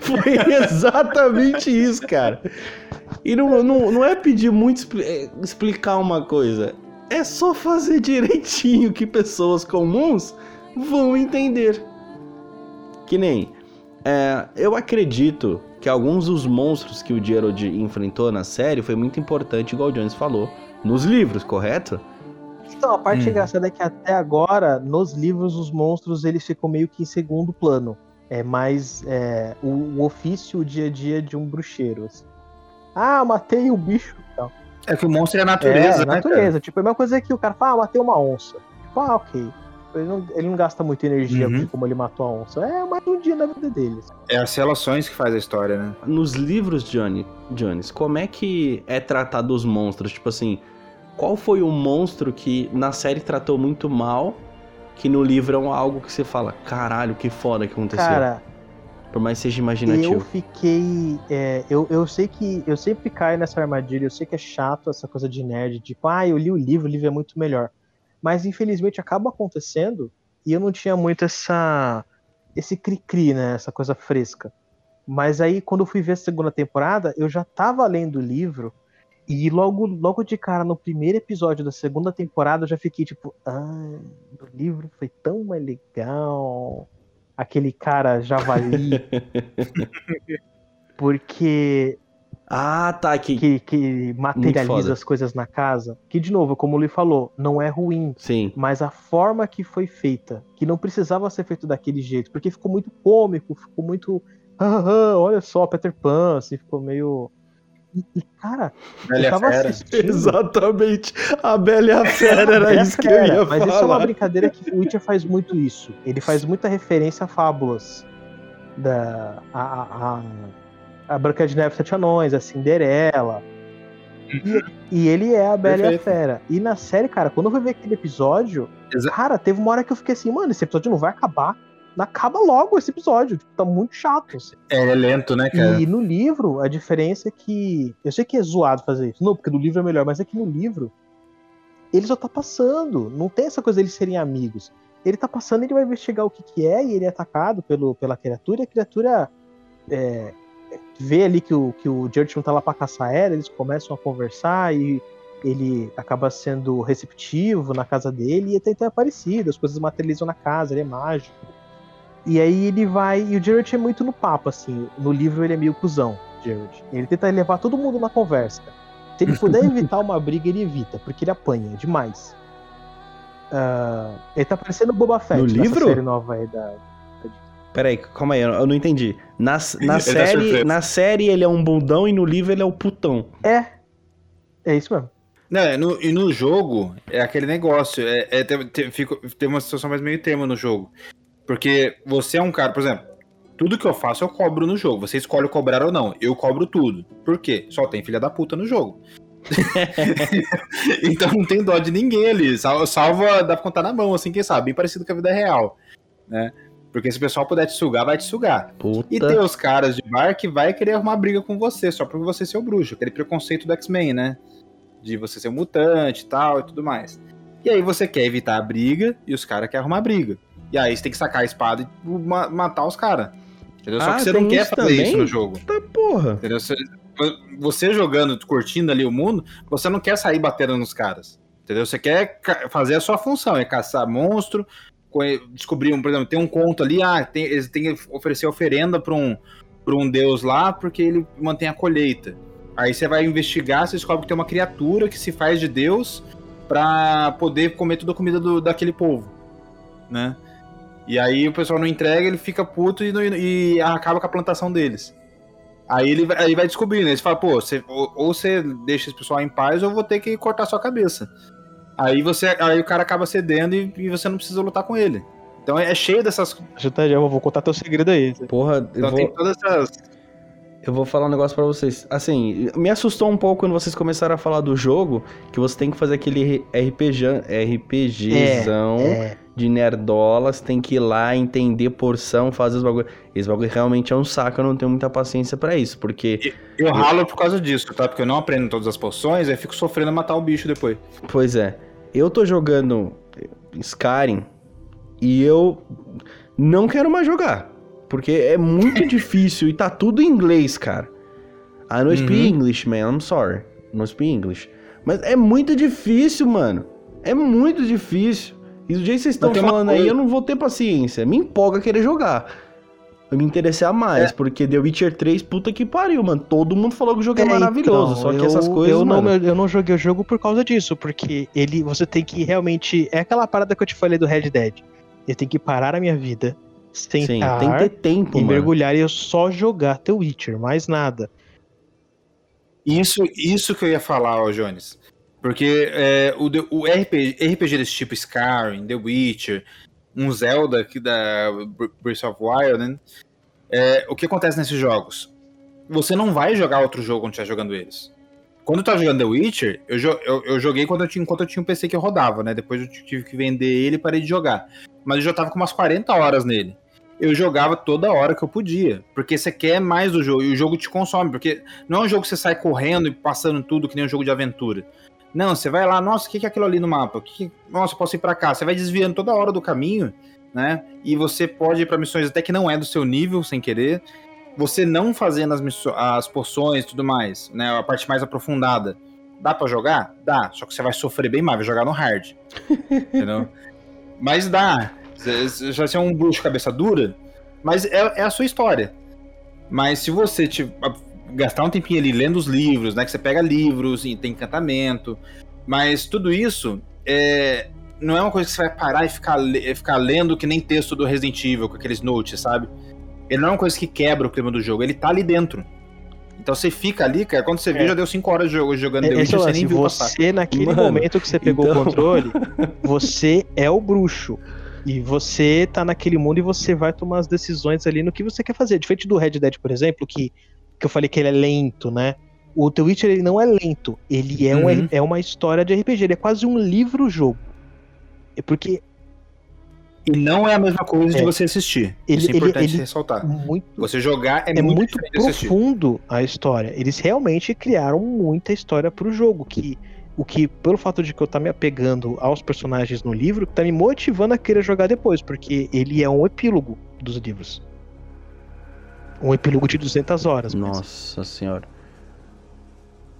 Foi exatamente isso, cara. E não, não, não é pedir muito é explicar uma coisa. É só fazer direitinho que pessoas comuns vão entender. Que nem. É, eu acredito que alguns dos monstros que o Gerald enfrentou na série foi muito importante, igual o Jones falou, nos livros, correto? Então, a parte hum. engraçada é que até agora, nos livros, os monstros eles ficam meio que em segundo plano. É mais é, o, o, ofício, o dia a dia de um bruxeiro. Assim. Ah, matei o um bicho então. É que o monstro é a natureza, é, né? natureza. Cara? Tipo, é a mesma coisa que o cara fala, ah, matei uma onça. Tipo, ah, ok. Ele não, ele não gasta muita energia uhum. como ele matou a onça. É mais um dia na vida dele. É as relações que faz a história, né? Nos livros, Johnny, Jones, como é que é tratado os monstros? Tipo assim, qual foi o monstro que na série tratou muito mal, que no livro é algo que você fala, caralho, que foda que aconteceu. Cara, por mais que seja imaginativo. Eu fiquei. É, eu, eu sei que. Eu sempre caio nessa armadilha, eu sei que é chato essa coisa de nerd, tipo, ah, eu li o livro, o livro é muito melhor. Mas infelizmente acaba acontecendo e eu não tinha muito essa. esse cri-cri, né? Essa coisa fresca. Mas aí, quando eu fui ver a segunda temporada, eu já tava lendo o livro e logo, logo de cara, no primeiro episódio da segunda temporada, eu já fiquei tipo, ah, o livro foi tão mais legal. Aquele cara javali. porque. Ah, tá. Que, que, que materializa as coisas na casa. Que, de novo, como o Lee falou, não é ruim. Sim. Mas a forma que foi feita, que não precisava ser feito daquele jeito, porque ficou muito cômico, ficou muito. Ah, olha só, Peter Pan, assim, ficou meio e, cara, Bela eu tava Fera. assistindo. Exatamente. A Bela e a Fera era isso que eu ia Mas falar. isso é uma brincadeira que o Witcher faz muito isso. Ele faz muita referência a fábulas. Da, a, a, a Branca de Neve Sete Anões, a Cinderela. E, e, ele é a Bela Perfeito. e a Fera. E na série, cara, quando eu fui ver aquele episódio, Exa cara, teve uma hora que eu fiquei assim, mano, esse episódio não vai acabar acaba logo esse episódio. Tipo, tá muito chato. Assim. É, é lento, né, cara? E no livro, a diferença é que. Eu sei que é zoado fazer isso. Não, porque no livro é melhor, mas é que no livro. Ele só tá passando. Não tem essa coisa deles serem amigos. Ele tá passando, ele vai investigar o que, que é, e ele é atacado pelo, pela criatura, e a criatura é, vê ali que o, que o Jurgen tá lá pra caçar ela, eles começam a conversar e ele acaba sendo receptivo na casa dele e até então é parecido, as coisas materializam na casa, ele é mágico. E aí ele vai. E o Jared é muito no papo, assim. No livro ele é meio cuzão, Jared. Ele tenta levar todo mundo na conversa. Se ele puder evitar uma briga, ele evita, porque ele apanha demais. Uh, ele tá parecendo Boba Fett no livro? série nova aí da. Peraí, calma aí, eu não entendi. Na, na, série, na série ele é um bundão e no livro ele é o putão. É. É isso mesmo. Não, é, no, e no jogo é aquele negócio. É, é tem, tem, fica, tem uma situação mais meio termo no jogo. Porque você é um cara, por exemplo, tudo que eu faço eu cobro no jogo. Você escolhe cobrar ou não. Eu cobro tudo. Por quê? Só tem filha da puta no jogo. então não tem dó de ninguém ali. Salva, dá pra contar na mão, assim, quem sabe. Bem parecido com a vida real. Né? Porque se o pessoal puder te sugar, vai te sugar. Puta. E tem os caras de bar que vai querer arrumar briga com você, só porque você ser o bruxo. Aquele preconceito do X-Men, né? De você ser um mutante e tal e tudo mais. E aí você quer evitar a briga e os caras querem arrumar briga. E aí você tem que sacar a espada e matar os caras. Entendeu? Só ah, que você não quer fazer também? isso no jogo. Tá porra. Entendeu? Você, você jogando, curtindo ali o mundo, você não quer sair batendo nos caras. Entendeu? Você quer fazer a sua função, é caçar monstro, descobrir um, por exemplo, tem um conto ali, ah, tem, eles têm que oferecer oferenda para um, pra um deus lá porque ele mantém a colheita. Aí você vai investigar, você descobre que tem uma criatura que se faz de Deus pra poder comer toda a comida do, daquele povo, né? E aí o pessoal não entrega, ele fica puto e, não- e acaba com a plantação deles. Aí ele, vai- aí vai descobrindo, ele fala, pô, você, ou, ou você deixa esse pessoal em paz ou eu vou ter que cortar sua cabeça. Aí você, aí o cara acaba cedendo e, e você não precisa lutar com ele. Então é cheio dessas. Já, tá, já vou contar teu segredo aí. Porra, eu Então vou, tem todas essas. Eu vou falar um negócio pra vocês. Assim, me assustou um pouco quando vocês começaram a falar do jogo, que você tem que fazer aquele RPG, RPGzão É, de nerdolas, tem que ir lá, entender porção, fazer os bagulho. Esse bagulho realmente é um saco, eu não tenho muita paciência pra isso, porque, Eu ralo por causa disso, tá? Porque eu não aprendo todas as poções, aí fico sofrendo a matar o bicho depois. pois é, eu tô jogando Skyrim e eu não quero mais jogar, porque é muito difícil e tá tudo em inglês, cara. I don't speak Uhum. English, man, I'm sorry. Não speak English. Mas é muito difícil, mano. É muito difícil. E do jeito que vocês estão uma falando aí, eu não vou ter paciência. Me empolga querer jogar. Eu me interessar mais, É. porque The Witcher 3, puta que pariu, mano. Todo mundo falou que o jogo é, É, maravilhoso, então, só que eu- essas coisas, eu não, mano... eu não joguei o jogo por causa disso, porque ele você tem que realmente. É aquela parada que eu te falei do Red Dead. Eu tenho que parar a minha vida, Sim, sentar tem que ter tempo, e mano. mergulhar e eu só jogar The Witcher, mais nada. Isso, isso que eu ia falar, ó, Jones. Porque é, o, The- o RPG, RPG desse tipo Skyrim, The Witcher, um Zelda aqui da Breath of Wild, né? É, o que acontece nesses jogos? Você não vai jogar outro jogo quando estiver jogando eles. Quando eu tava jogando The Witcher, eu, eu- eu joguei quando eu tinha, enquanto eu tinha um PC que rodava, né? Depois eu tive que vender ele e parei de jogar. Mas eu já tava com umas 40 horas nele. Eu jogava toda hora que eu podia. Porque você quer mais do jogo. E o jogo te consome. Porque não é um jogo que você sai correndo e passando tudo que nem um jogo de aventura. Não, você vai lá, nossa, o que é aquilo ali no mapa? Que que- Nossa, posso ir pra cá. Você vai desviando toda hora do caminho, né? E você pode ir pra missões até que não é do seu nível, sem querer. Você não fazendo as, missões, as porções e tudo mais, né? A parte mais aprofundada. Dá pra jogar? Dá. Só que você vai sofrer bem mais, vai jogar no hard. entendeu? Mas dá. Você vai ser um bruxo cabeça dura, mas é, é a sua história. Mas se você te, a- gastar um tempinho ali lendo os livros, né? Que você pega livros e tem encantamento. Mas tudo isso é, não é uma coisa que você vai parar e ficar, ficar lendo que nem texto do Resident Evil, com aqueles notes, sabe? Ele não é uma coisa que quebra o clima do jogo, ele tá ali dentro. Então você fica ali, cara, quando você vê, É. já deu 5 horas de jogo jogando The é Witcher, o você nem viu passar. você, naquele Mano, momento que você pegou então- o controle, você é o bruxo. E você tá naquele mundo e você vai tomar as decisões ali no que você quer fazer. Diferente do Red Dead, por exemplo, que, que eu falei que ele é lento, né? O The Witcher ele não é lento. Ele é, um, Uhum. é uma história de RPG. Ele é quase um livro-jogo. É porque E não é a mesma coisa de É. você assistir. Ele- Isso é ele- importante ele- ressaltar. muito, Você jogar é, é muito, muito de profundo a história. Eles realmente criaram muita história pro jogo, que o que pelo fato de que eu tá me apegando aos personagens no livro, tá me motivando a querer jogar depois, porque ele é um epílogo dos livros. Um epílogo de 200 horas. mas- Nossa senhora.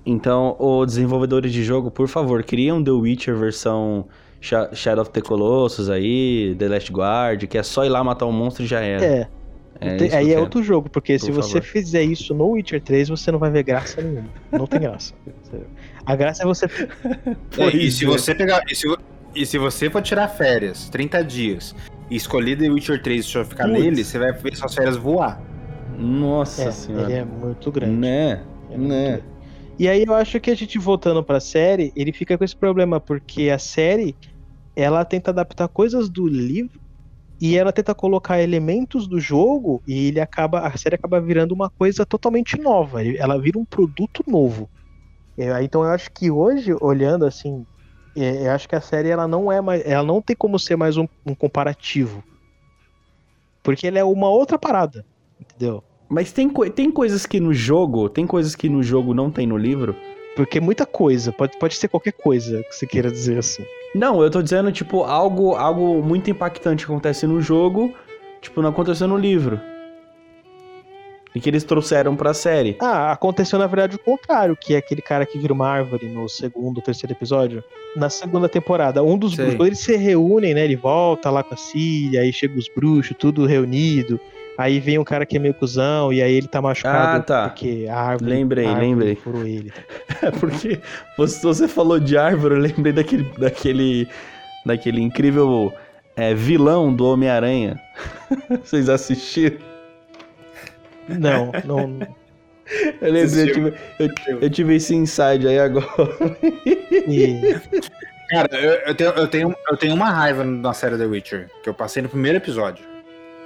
Então, os desenvolvedores de jogo, por favor, criam The Witcher versão Sha- Shadow of the Colossus aí, The Last Guard, que é só ir lá matar um monstro e já era. É, É aí é outro jogo, porque Por se você favor. fizer isso no Witcher 3, você não vai ver graça nenhuma. Não tem graça. A graça é você. É, e se você pegar. E se, e se você for tirar férias, 30 dias, e escolher The Witcher 3 e só ficar Putz. nele, você vai ver suas férias voar. Nossa É, senhora. ele é muito grande. Né? É muito Né? grande. E aí eu acho que a gente voltando pra série, ele fica com esse problema, porque a série ela tenta adaptar coisas do livro e ela tenta colocar elementos do jogo e ele acaba a série acaba virando uma coisa totalmente nova. Ela vira um produto novo. É, Então eu acho que hoje, olhando assim, é, eu acho que a série ela não é mais, ela não tem como ser mais um, um comparativo, porque ela é uma outra parada, entendeu? Mas tem, tem coisas que no jogo, tem coisas que no jogo não tem no livro? Porque muita coisa, pode, pode ser qualquer coisa que você queira dizer assim. Não, eu tô dizendo, tipo, algo, algo muito impactante que acontece no jogo, tipo, não aconteceu no livro. E que eles trouxeram pra série. Ah, aconteceu na verdade o contrário, que é aquele cara que vira uma árvore no segundo, terceiro episódio. Na segunda temporada, um dos Sei. bruxos, eles se reúnem, né? Ele volta lá com a Cília, aí chega os bruxos, tudo reunido. Aí vem um cara que é meio cuzão, e aí ele tá machucado Ah, tá. porque a árvore, Lembrei, a árvore lembrei. furou ele. É porque você, você falou de árvore, eu lembrei daquele, daquele, daquele incrível é, vilão do Homem-Aranha. Vocês assistiram? Não, não. Eu lembrei, eu tive, eu, eu tive esse inside aí agora. E, Cara, eu, eu tenho, eu, tenho, eu tenho uma raiva na série The Witcher, que eu passei no primeiro episódio.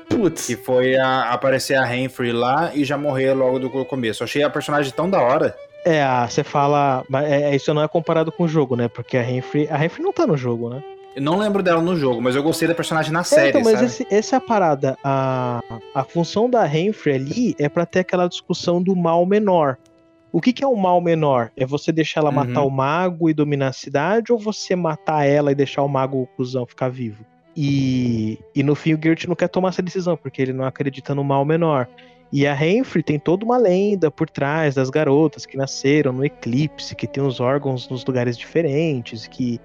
Putz. Que foi a- aparecer a Renfrey lá e já morrer logo do começo. Eu achei a personagem tão da hora. é, você fala. Mas é, é, isso não é comparado com o jogo, né? Porque a Renfrey. A Renfrey não tá no jogo, né? Eu não lembro dela no jogo, mas eu gostei da personagem na É, série, então, mas sabe? esse- essa é a parada. A, a função da Renfrey ali é pra ter aquela discussão do mal menor. O que, que é o mal menor? É você deixar ela Uhum. matar o mago e dominar a cidade, ou você matar ela e deixar o mago o cuzão ficar vivo? E, e no fim o Geralt não quer tomar essa decisão, porque ele não acredita no mal menor. E a Renfrey tem toda uma lenda por trás das garotas que nasceram no eclipse, que tem os órgãos nos lugares diferentes, que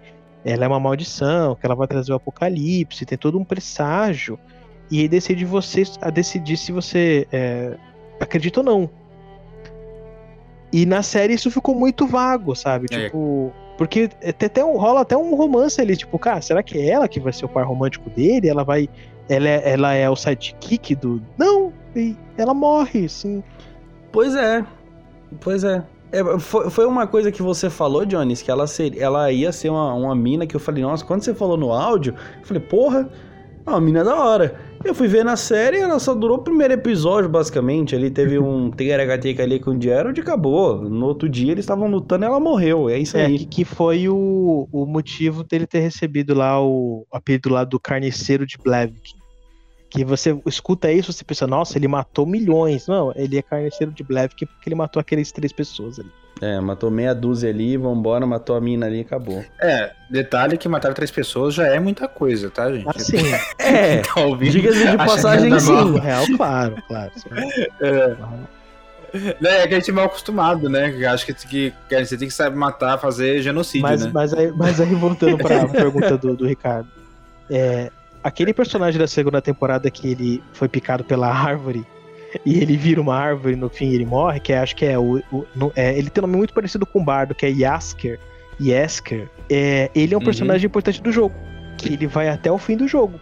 ela é uma maldição, que ela vai trazer o apocalipse, tem todo um presságio. E aí decide você a decidir se você é, acredita ou não. E na série isso ficou muito vago, sabe? É. Tipo. Porque tem até um, rola até um romance ali, tipo, cara, será que é ela que vai ser o par romântico dele? Ela vai. Ela é, ela é o sidekick do. Não! Ela morre, assim. Pois é. Pois é. É, foi, foi uma coisa que você falou, Jones, que ela, ser, ela ia ser uma, uma mina que eu falei, nossa, quando você falou no áudio, eu falei, porra, é uma mina da hora. Eu fui ver na série, ela só durou o primeiro episódio, basicamente. Ali teve um TRHT ali com o Gerald e acabou. No outro dia eles estavam lutando e ela morreu. É isso É, aí. que, que foi o, o motivo dele ter recebido lá o apelido lá do carniceiro de Blavik. Que você escuta isso, você pensa, nossa, ele matou milhões. Não, ele é carniceiro de Blavik porque ele matou aqueles três pessoas ali. É, matou meia dúzia ali, vambora, matou a mina ali e acabou. É, detalhe que matar três pessoas já é muita coisa, tá, gente? Assim, É, Tá diga-se de passagem, é sim. real, claro, claro. É. É que a gente é mal acostumado, né? Acho que, que, que você tem que saber matar, fazer genocídio, Mas, né? mas, aí, mas aí, voltando pra pergunta do, do Ricardo. É, aquele personagem da segunda temporada que ele foi picado pela árvore e ele vira uma árvore no fim ele morre, que é- acho que é o. o- no- é, ele tem um nome muito parecido com o Bardo, que é Yasker. Yasker. É, ele é um Uhum. personagem importante do jogo. Que ele vai até o fim do jogo.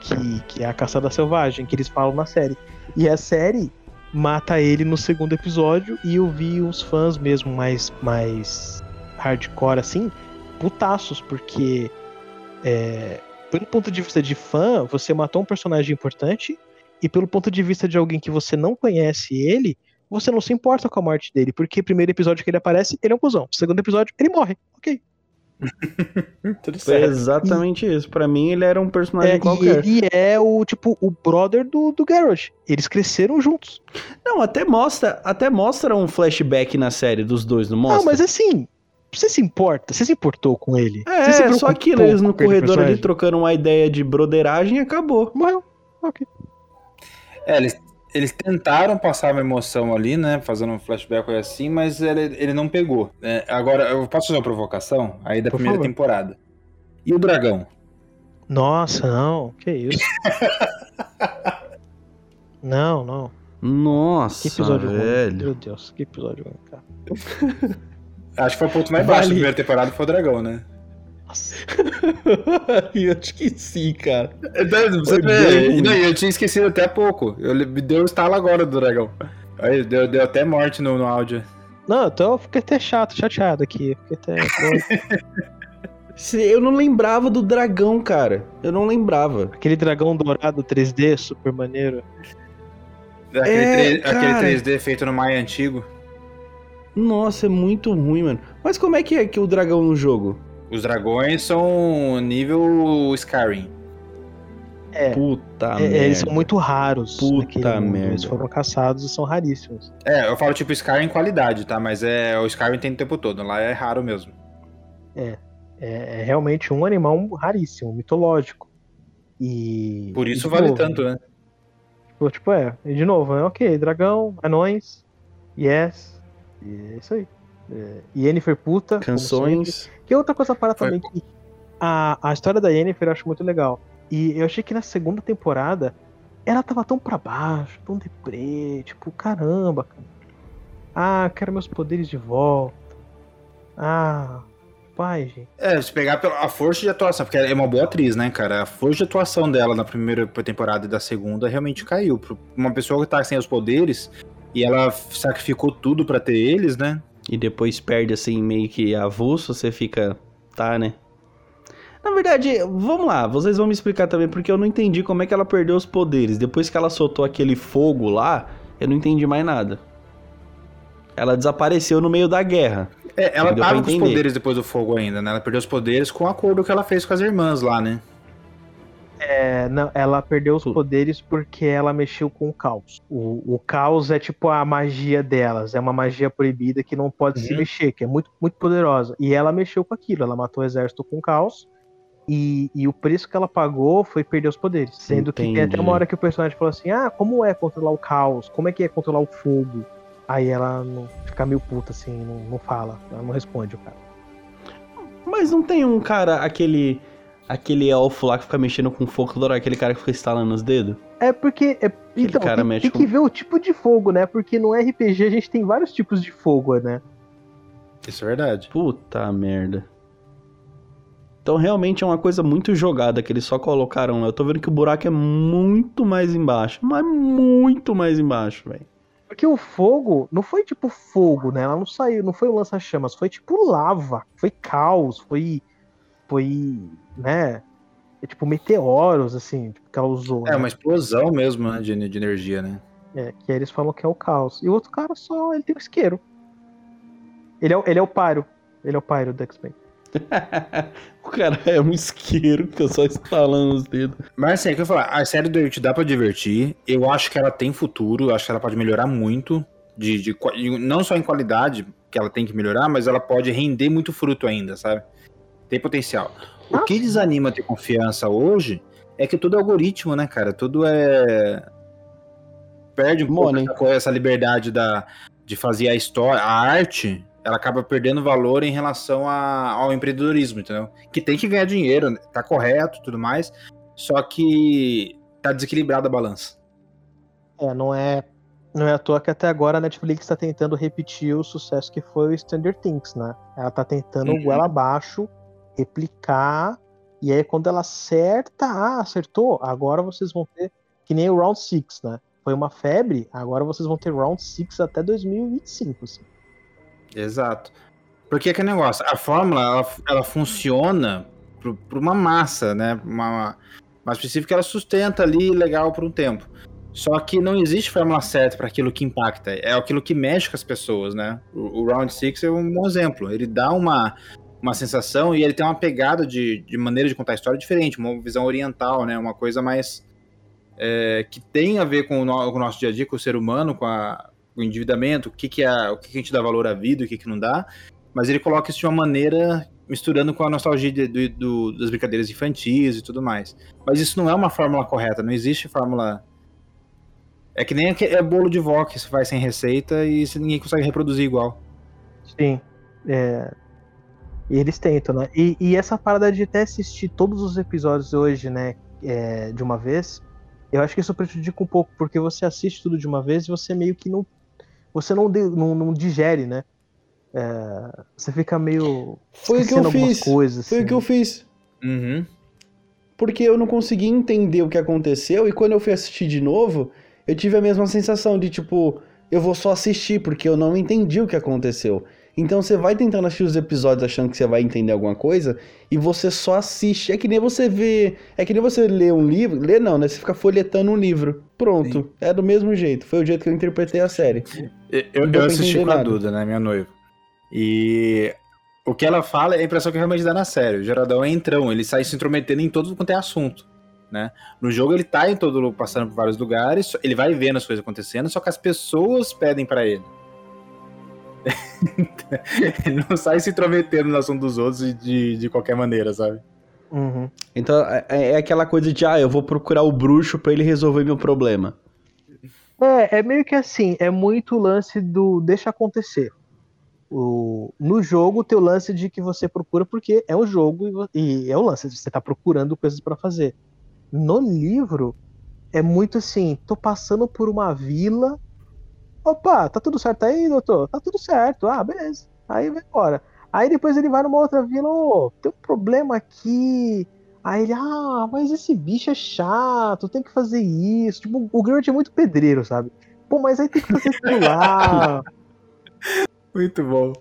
Que, que é a caçada selvagem, que eles falam na série. E a série mata ele no segundo episódio e eu vi uns fãs mesmo mais, mais hardcore assim, putaços, porque é, pelo ponto de vista de fã, você matou um personagem importante e pelo ponto de vista de alguém que você não conhece ele, você não se importa com a morte dele, porque primeiro episódio que ele aparece, ele é um cuzão. Segundo episódio, ele morre. Ok. Tudo Foi exatamente isso. Pra mim, ele era um personagem É, e qualquer. ele é o tipo o brother do, do Garrett. Eles cresceram juntos. Não, até mostra, até mostra um flashback na série dos dois, não mostra? Ah, mas assim, você se importa? Você se importou com ele? você se É, só aquilo, eles no corredor ali trocando uma ideia de broderagem e acabou. Morreu. Ok. É, eles, eles tentaram passar uma emoção ali, né? Fazendo um flashback assim, mas ele, ele não pegou. É, agora, eu posso fazer uma provocação? Aí da Por primeira favor. temporada. E o dragão? Nossa, não. Que isso? não, não. Nossa, Que episódio ruim. velho. Meu Deus, que episódio ruim, cara. Acho que foi o ponto mais Vale. baixo da primeira temporada, foi o dragão, né? Eu acho que sim, cara. Você Foi bem não, eu tinha esquecido até há pouco. Eu, me deu o estalo agora do dragão. Aí deu, deu até morte no, no áudio. Não, então eu fiquei até chato, chateado aqui. Fiquei até. Se- Eu não lembrava do dragão, cara. Eu não lembrava. Aquele dragão dourado 3D, super maneiro. Aquele, É, três- cara. aquele 3D feito no Maia antigo. Nossa, é muito ruim, mano. Mas como é que é que o dragão no jogo? Os dragões são nível Skyrim. É. Puta É, merda. eles são muito raros. Puta merda. Eles foram caçados e são raríssimos. É, eu falo tipo Skyrim em qualidade, tá? Mas é o Skyrim tem o tempo todo. Lá é raro mesmo. É, é realmente um animal raríssimo, mitológico. E. Por e isso de vale novo, tanto, né? Tipo, tipo, é, e de novo, é ok, dragão, anões, yes, e é isso aí. É, Yennefer puta. Canções. Que outra coisa para também que a, a história da Yennefer eu acho muito legal. E eu achei que na segunda temporada ela tava tão pra baixo, tão deprê, tipo, caramba, cara. Ah, quero meus poderes de volta. Ah, pai, gente. É, se pegar a força de atuação, porque é uma boa atriz, né, cara? A força de atuação dela na primeira temporada e da segunda realmente caiu. Uma pessoa que tá sem os poderes e ela sacrificou tudo para ter eles, né? E depois perde assim, meio que avulso, você fica. Tá, né? Na verdade, vamos lá, vocês vão me explicar também, porque eu não entendi como é que ela perdeu os poderes. Depois que ela soltou aquele fogo lá, eu não entendi mais nada. Ela desapareceu no meio da guerra. É, ela tava com os poderes depois do fogo ainda, né? Ela perdeu os poderes com o acordo que ela fez com as irmãs lá, né? É, não, ela perdeu os poderes porque ela mexeu com o caos. O, o caos é tipo a magia delas, é uma magia proibida que não pode uhum. se mexer, que é muito, muito poderosa. E ela mexeu com aquilo, ela matou o exército com o caos. E, e o preço que ela pagou foi perder os poderes. Sendo Entendi. que tem até uma hora que o personagem falou assim: Ah, como é controlar o caos? Como é que é controlar o fogo? Aí ela não, fica meio puta, assim, não, não fala, ela não responde o cara. Mas não tem um cara, aquele. Aquele elfo lá que fica mexendo com fogo toda hora, aquele cara que fica instalando os dedos? É porque. É, então, cara tem, tem com... que ver o tipo de fogo, né? Porque no RPG a gente tem vários tipos de fogo, né? Isso é verdade. Puta merda. Então realmente é uma coisa muito jogada que eles só colocaram lá. Eu tô vendo que o buraco é muito mais embaixo. Mas muito mais embaixo, velho. Porque o fogo não foi tipo fogo, né? Ela não saiu, não foi um lança-chamas, foi tipo lava, foi caos, foi. Foi. né? É tipo meteoros, assim, tipo, que ela usou. É, né? uma explosão mesmo, né? De, de energia, né? É, que eles falam que é o caos. E o outro cara só, ele tem o isqueiro. Ele é, ele é o pyro. Ele é o pyro do X-Men. o cara é um isqueiro que eu só instalando os dedos. Mas assim, é que eu falar, a série do Dirt dá pra divertir. Eu acho que ela tem futuro, eu acho que ela pode melhorar muito. De, de, não só em qualidade, que ela tem que melhorar, mas ela pode render muito fruto ainda, sabe? Tem potencial. O que desanima ter confiança hoje é que tudo é algoritmo, né, cara? Tudo é. Perde um Money. pouco essa liberdade da, de fazer a história, a arte ela acaba perdendo valor em relação a, ao empreendedorismo, entendeu? Que tem que ganhar dinheiro, tá correto tudo mais, só que tá desequilibrada a balança. É, não é, não é à toa que até agora a Netflix está tentando repetir o sucesso que foi o Stranger Things, né? Ela tá tentando uhum. goela abaixo, replicar, e aí quando ela acerta, ah, acertou, agora vocês vão ter que nem o Round 6, né? Foi uma febre, agora vocês vão ter Round 6 até 2025, assim. Exato. Porque é que negócio, a fórmula, ela, ela funciona para uma massa, né? Uma massa específica, ela sustenta ali legal por um tempo. Só que não existe fórmula certa para aquilo que impacta. É aquilo que mexe com as pessoas, né? O, o Round Six é um bom exemplo. Ele dá uma, uma sensação e ele tem uma pegada de, de maneira de contar a história diferente, uma visão oriental, né? Uma coisa mais. É, que tem a ver com o, no, com o nosso dia a dia, com o ser humano, com a, o endividamento, o que, que, é, o que, que a gente dá valor à vida, o que, que não dá, mas ele coloca isso de uma maneira misturando com a nostalgia de, do, das brincadeiras infantis e tudo mais. Mas isso não é uma fórmula correta, não existe fórmula. É que nem é bolo de vó que você faz sem receita e ninguém consegue reproduzir igual. Sim. É... E eles tentam, né? E, e, essa parada de até assistir todos os episódios hoje, né? É, de uma vez, eu acho que isso prejudica um pouco, porque você assiste tudo de uma vez e você meio que não você não, não, não digere, né? É, você fica meio. Foi o que eu fiz. Coisas, Foi o que eu fiz. Uhum. Porque eu não consegui entender o que aconteceu e quando eu fui assistir de novo, eu tive a mesma sensação de tipo, eu vou só assistir porque eu não entendi o que aconteceu. Então você vai tentando assistir os episódios achando que você vai entender alguma coisa e você só assiste. É que nem você vê. É que nem você lê um livro. Lê não, né? Você fica folhetando um livro. Pronto. Sim. É do mesmo jeito. Foi o jeito que eu interpretei a série. Eu, eu, assisti com a Duda, né? Minha noiva. E o que ela fala é a impressão que realmente dá na série. O Geradão é entrão, ele sai se intrometendo em todo quanto é assunto. Né? No jogo ele tá em todo passando por vários lugares, ele vai vendo as coisas acontecendo, só que as pessoas pedem para ele. Ele não sai se intrometendo no assunto dos outros de, de qualquer maneira, sabe? Uhum. Então é, é, aquela coisa de, ah, eu vou procurar o bruxo para ele resolver meu problema. É, é meio que assim, é muito o lance do deixa acontecer. O, no jogo, tem o lance de que você procura porque é um jogo e, e é o lance de você tá procurando coisas para fazer. No livro, é muito assim, tô passando por uma vila. Opa, tá tudo certo aí, doutor? Tá tudo certo. Ah, beleza. Aí vai embora. Aí depois ele vai numa outra vila, ô, tem um problema aqui. Aí ele, ah, mas esse bicho é chato, tem que fazer isso. Tipo, o Grant é muito pedreiro, sabe? Pô, mas aí tem que fazer aquilo lá. Muito bom.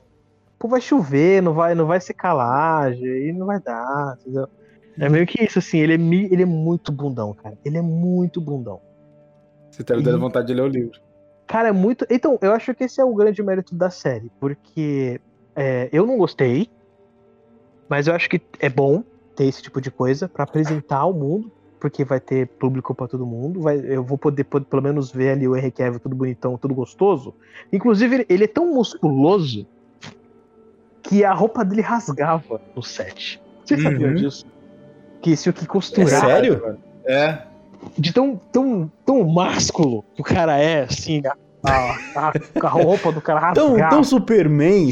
Pô, vai chover, não vai, não vai ser calagem, aí não vai dar, entendeu? É meio que isso, assim, ele é, ele é muito bundão, cara. Ele é muito bundão. Você tá me dando vontade de ler o livro. Cara, é muito. Então, eu acho que esse é o grande mérito da série, porque é, eu não gostei, mas eu acho que é bom ter esse tipo de coisa pra apresentar ao mundo, porque vai ter público pra todo mundo. Vai, eu vou poder, poder pelo menos ver ali o Henry Cavill tudo bonitão, tudo gostoso. Inclusive, ele- ele é tão musculoso que a roupa dele rasgava no set. Você sabia Uhum. disso? Que se o que É costurar sério? É. de tão, tão, tão másculo que o cara é, assim, a, a, a- a roupa do cara Tão, rasgava. tão Superman.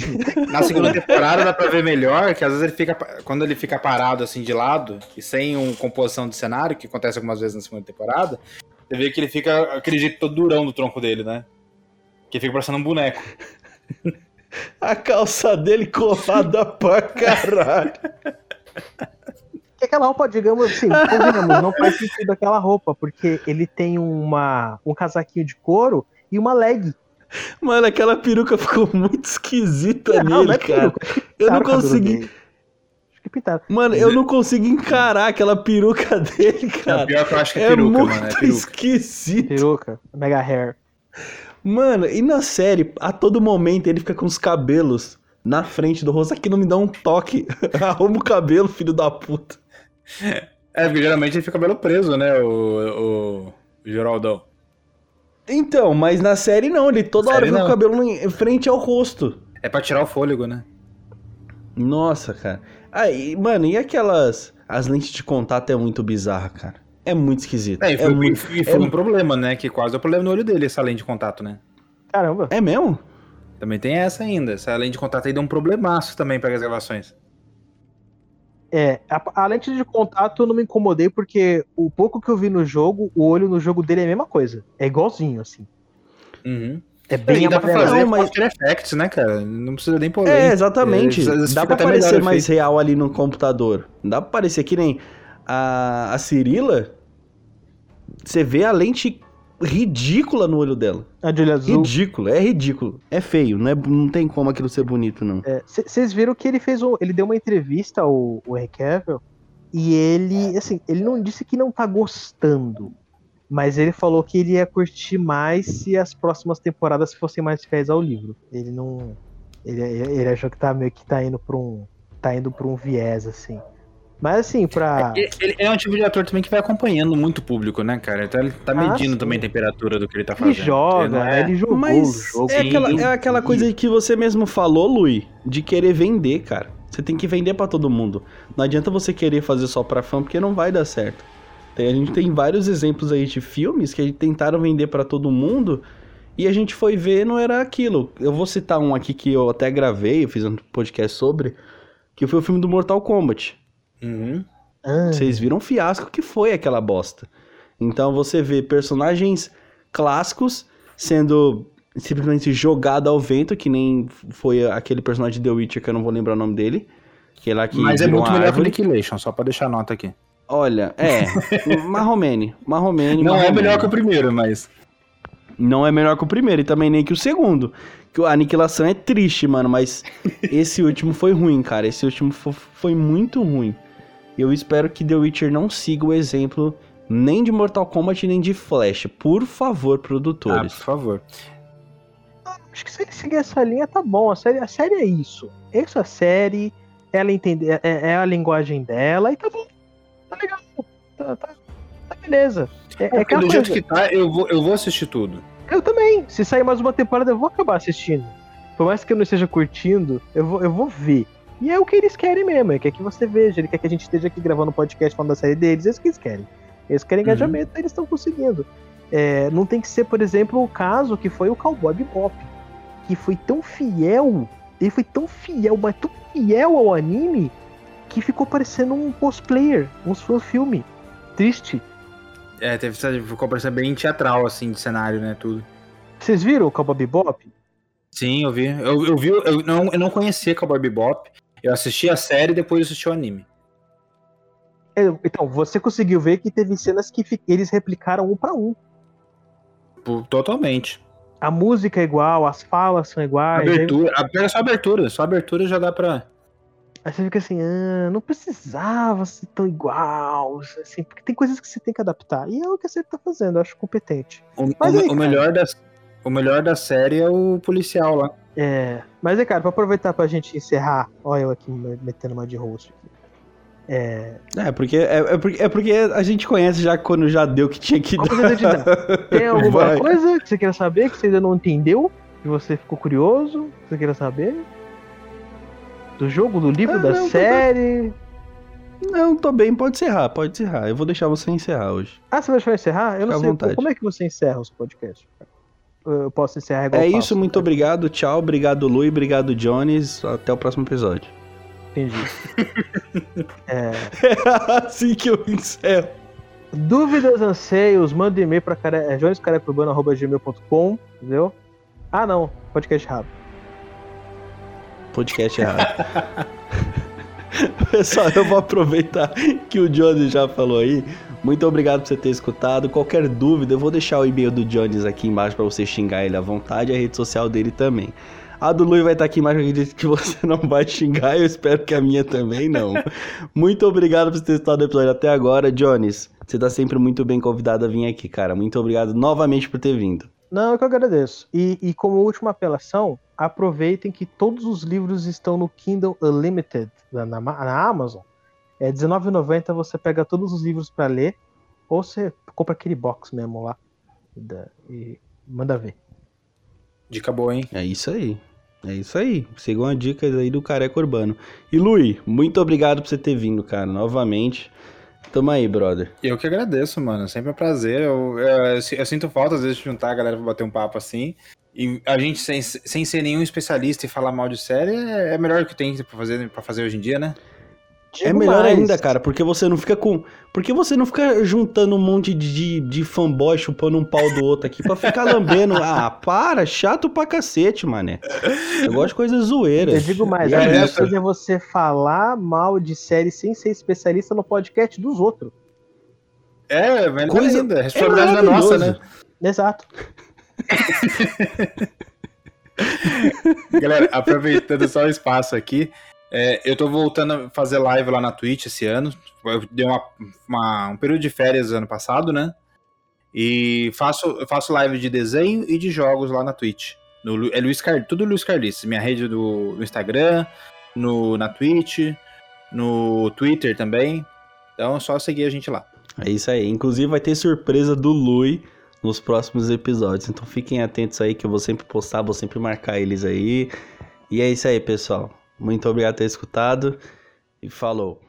Na segunda temporada dá pra ver melhor, que às vezes ele fica. Quando ele fica parado assim de lado, e sem uma composição de cenário, que acontece algumas vezes na segunda temporada, você vê que ele fica aquele jeito todo durão do tronco dele, né? Que fica parecendo um boneco. A calça dele colada pra caralho. Que aquela roupa, digamos assim, não faz sentido aquela roupa, porque ele tem uma, um casaquinho de couro e uma leg. Mano, aquela peruca ficou muito esquisita Não, não nele, é cara. peruca, Eu não consegui. Acho que pintaram. Mano, eu não consigo encarar aquela peruca dele, É, cara. pior que eu acho que é É peruca, muito mano. É peruca. esquisito. Peruca, mega hair. Mano, e na série, a todo momento ele fica com os cabelos na frente do rosto. Aqui não me dá um toque. Arruma o cabelo, filho da puta. É, porque geralmente ele fica cabelo preso, né? O, o, o Geraldão. Então, mas na série não, ele toda hora fica com o cabelo em frente ao rosto. É pra tirar o fôlego, né? Nossa, cara. Aí, mano, e aquelas. As lentes de contato é muito bizarra, cara. É muito esquisito. É, e É, foi, muito... e foi é- um problema, né? Que quase deu problema no olho dele, essa lente de contato, né? Caramba. é mesmo? Também tem essa ainda. Essa lente de contato aí deu um problemaço também para as gravações. É, a, a lente de contato eu não me incomodei porque o pouco que eu vi no jogo, o olho no jogo dele é a mesma coisa. É igualzinho, assim. Uhum. É bem dá pra fazer Não, mas- After Effects, né, cara? Não precisa nem pôr É, lente. exatamente. É, Dá pra parecer mais efeito. real ali no computador. Dá pra parecer que nem a, a Cirila. Você vê a lente ridícula no olho dela. A de olho azul. Ridículo, é ridículo. É feio, não, é, não tem como aquilo ser bonito, não. Vocês viram que ele fez um, ele deu uma entrevista ao, ao Henry e ele, assim, ele não disse que não tá gostando, mas ele falou que ele ia curtir mais se as próximas temporadas fossem mais fiéis ao livro. Ele não, ele, ele achou que tá meio que tá indo para um, tá indo para um viés assim. Mas assim, pra. Ele, ele é um tipo de ator também que vai acompanhando muito o público, né, cara? Então ele tá Ah, medindo sim. também a temperatura do que ele tá Ele fazendo. joga, Ele não né? é- Ele jogou o Mas jogo. é aquela, é aquela coisa que você mesmo falou, Lui, de querer vender, cara. Você tem que vender pra todo mundo. Não adianta você querer fazer só pra fã, porque não vai dar certo. Tem- a gente tem vários exemplos aí de filmes que tentaram vender pra todo mundo e a gente foi ver não era aquilo. Eu vou citar um aqui que eu até gravei, eu fiz um podcast sobre, que foi o filme do Mortal Kombat. Uhum. Ah, Vocês viram o fiasco que foi aquela bosta. Então você vê personagens clássicos sendo simplesmente jogado ao vento, que nem foi aquele personagem de The Witcher, que eu não vou lembrar o nome dele. Que é lá que Mas é muito melhor que o árvore. Annihilation, só pra deixar a nota aqui. Olha, é. Marromene. Marromene. Não é Marromene. melhor que o primeiro, mas. Não é melhor que o primeiro e também nem que o segundo. Que a aniquilação é triste, mano, mas esse último foi ruim, cara. Esse último fo- foi muito ruim. Eu espero que The Witcher não siga o exemplo nem de Mortal Kombat nem de Flash. Por favor, Ah, por produtores. favor. Acho que se ele seguir essa linha, tá bom. A série, a série é isso. Essa é a série, ela entende, é, é a linguagem dela e tá bom. Tá legal. Tá, tá, tá beleza. É, é aquela do coisa. jeito que tá, eu vou, eu vou assistir tudo. Eu também. Se sair mais uma temporada, eu vou acabar assistindo. Por mais que eu não esteja curtindo, eu vou, eu vou ver. E é o que eles querem mesmo, é que que você veja, ele quer que a gente esteja aqui gravando um podcast falando da série deles, é isso que eles querem. Eles querem Uhum. engajamento, eles estão conseguindo. É, não tem que ser, por exemplo, o caso que foi o Cowboy Bebop, que foi tão fiel, ele foi tão fiel, mas tão fiel ao anime, que ficou parecendo um cosplayer, um filme. Triste. É, teve ficou parecendo bem teatral, assim, de cenário, né? Tudo. Vocês viram o Cowboy Bebop? Sim, eu vi. Eu, eu vi, eu não, eu não conhecia Cowboy Bebop. Eu assisti a série e depois assisti o anime. É, Então, você conseguiu ver que teve cenas que eles replicaram um pra um. Totalmente. A música é igual, as falas são iguais. aí- Abertura. a- Pega só abertura. Só abertura já dá pra. Aí você fica assim, ah, não precisava ser tão igual, assim, porque tem coisas que você tem que adaptar. E é o que você tá fazendo, eu acho competente. O, o- aí, o melhor da, o melhor da série é o policial lá. É, mas é, cara, pra aproveitar pra gente encerrar, olha eu aqui me- metendo uma de host aqui. É, É, porque, é, é porque, é porque a gente conhece já quando já deu que tinha que dar. tem alguma Vai. coisa que você queira saber, que você ainda não entendeu, que você ficou curioso, que você queira saber? Do jogo, do livro, Ah, da não, tô- série? Não, tô bem, pode encerrar, pode encerrar. Eu vou deixar você encerrar hoje. Ah, você vai encerrar? Eu não Fica à sei, vontade. como é que você encerra os podcasts? Eu posso encerrar igual É isso, muito né? obrigado, tchau, obrigado Lu, obrigado Jones, até o próximo episódio. Entendi. É, É assim que eu encerro. Dúvidas, anseios, manda e-mail pra care... é, jonescarecurbano.gmail.com, entendeu? Ah, não, podcast errado. Podcast errado. Pessoal, eu vou aproveitar que o Jones já falou aí. Muito obrigado por você ter escutado. Qualquer dúvida, eu vou deixar o e-mail do Jones aqui embaixo pra você xingar ele à vontade e a rede social dele também. A do Lui vai estar aqui embaixo, eu acredito que você não vai xingar, eu espero que a minha também não. Muito obrigado por você ter escutado o episódio até agora, Jones. Você tá sempre muito bem convidado a vir aqui, cara. Muito obrigado novamente por ter vindo. Não, eu que agradeço. E, e como última apelação, aproveitem que todos os livros estão no Kindle Unlimited, na, na Amazon. É R$19,90, você pega todos os livros pra ler, ou você compra aquele box mesmo lá da- e manda ver. Dica boa, hein? É isso aí. É isso aí. Sigam as dicas aí do Careca Urbano. E Lui, muito obrigado por você ter vindo, cara, novamente. Tamo aí, brother. Eu que agradeço, mano. Sempre é um prazer. Eu, eu, eu sinto falta, às vezes, de juntar a galera pra bater um papo assim. E a gente, sem, sem ser nenhum especialista e falar mal de série, é, é melhor que tem pra fazer, pra fazer hoje em dia, né? É Digo melhor mais, ainda, cara, porque você não fica com. Porque você não fica juntando um monte de, de, fanboy chupando um pau do outro aqui pra ficar lambendo. Ah, para, chato pra cacete, mané. Eu gosto de coisas zoeiras. Eu digo mais, E a é melhor coisa é você falar mal de série sem ser especialista no podcast dos outros. É, melhor Coisa- ainda. A responsabilidade é nossa, né? Exato. Galera, aproveitando só o espaço aqui, é, eu tô voltando a fazer live lá na Twitch esse ano. Eu dei uma, uma- um período de férias ano passado, né? E faço, eu faço live de desenho e de jogos lá na Twitch. No, é Luiz Car, tudo Luiz Carlice. Minha rede do, no Instagram, no, na Twitch, no Twitter também. Então é só seguir a gente lá. É isso aí. Inclusive vai ter surpresa do Lui nos próximos episódios. Então fiquem atentos aí que eu vou sempre postar, vou sempre marcar eles aí. E é isso aí, pessoal. Muito obrigado por ter escutado e falou.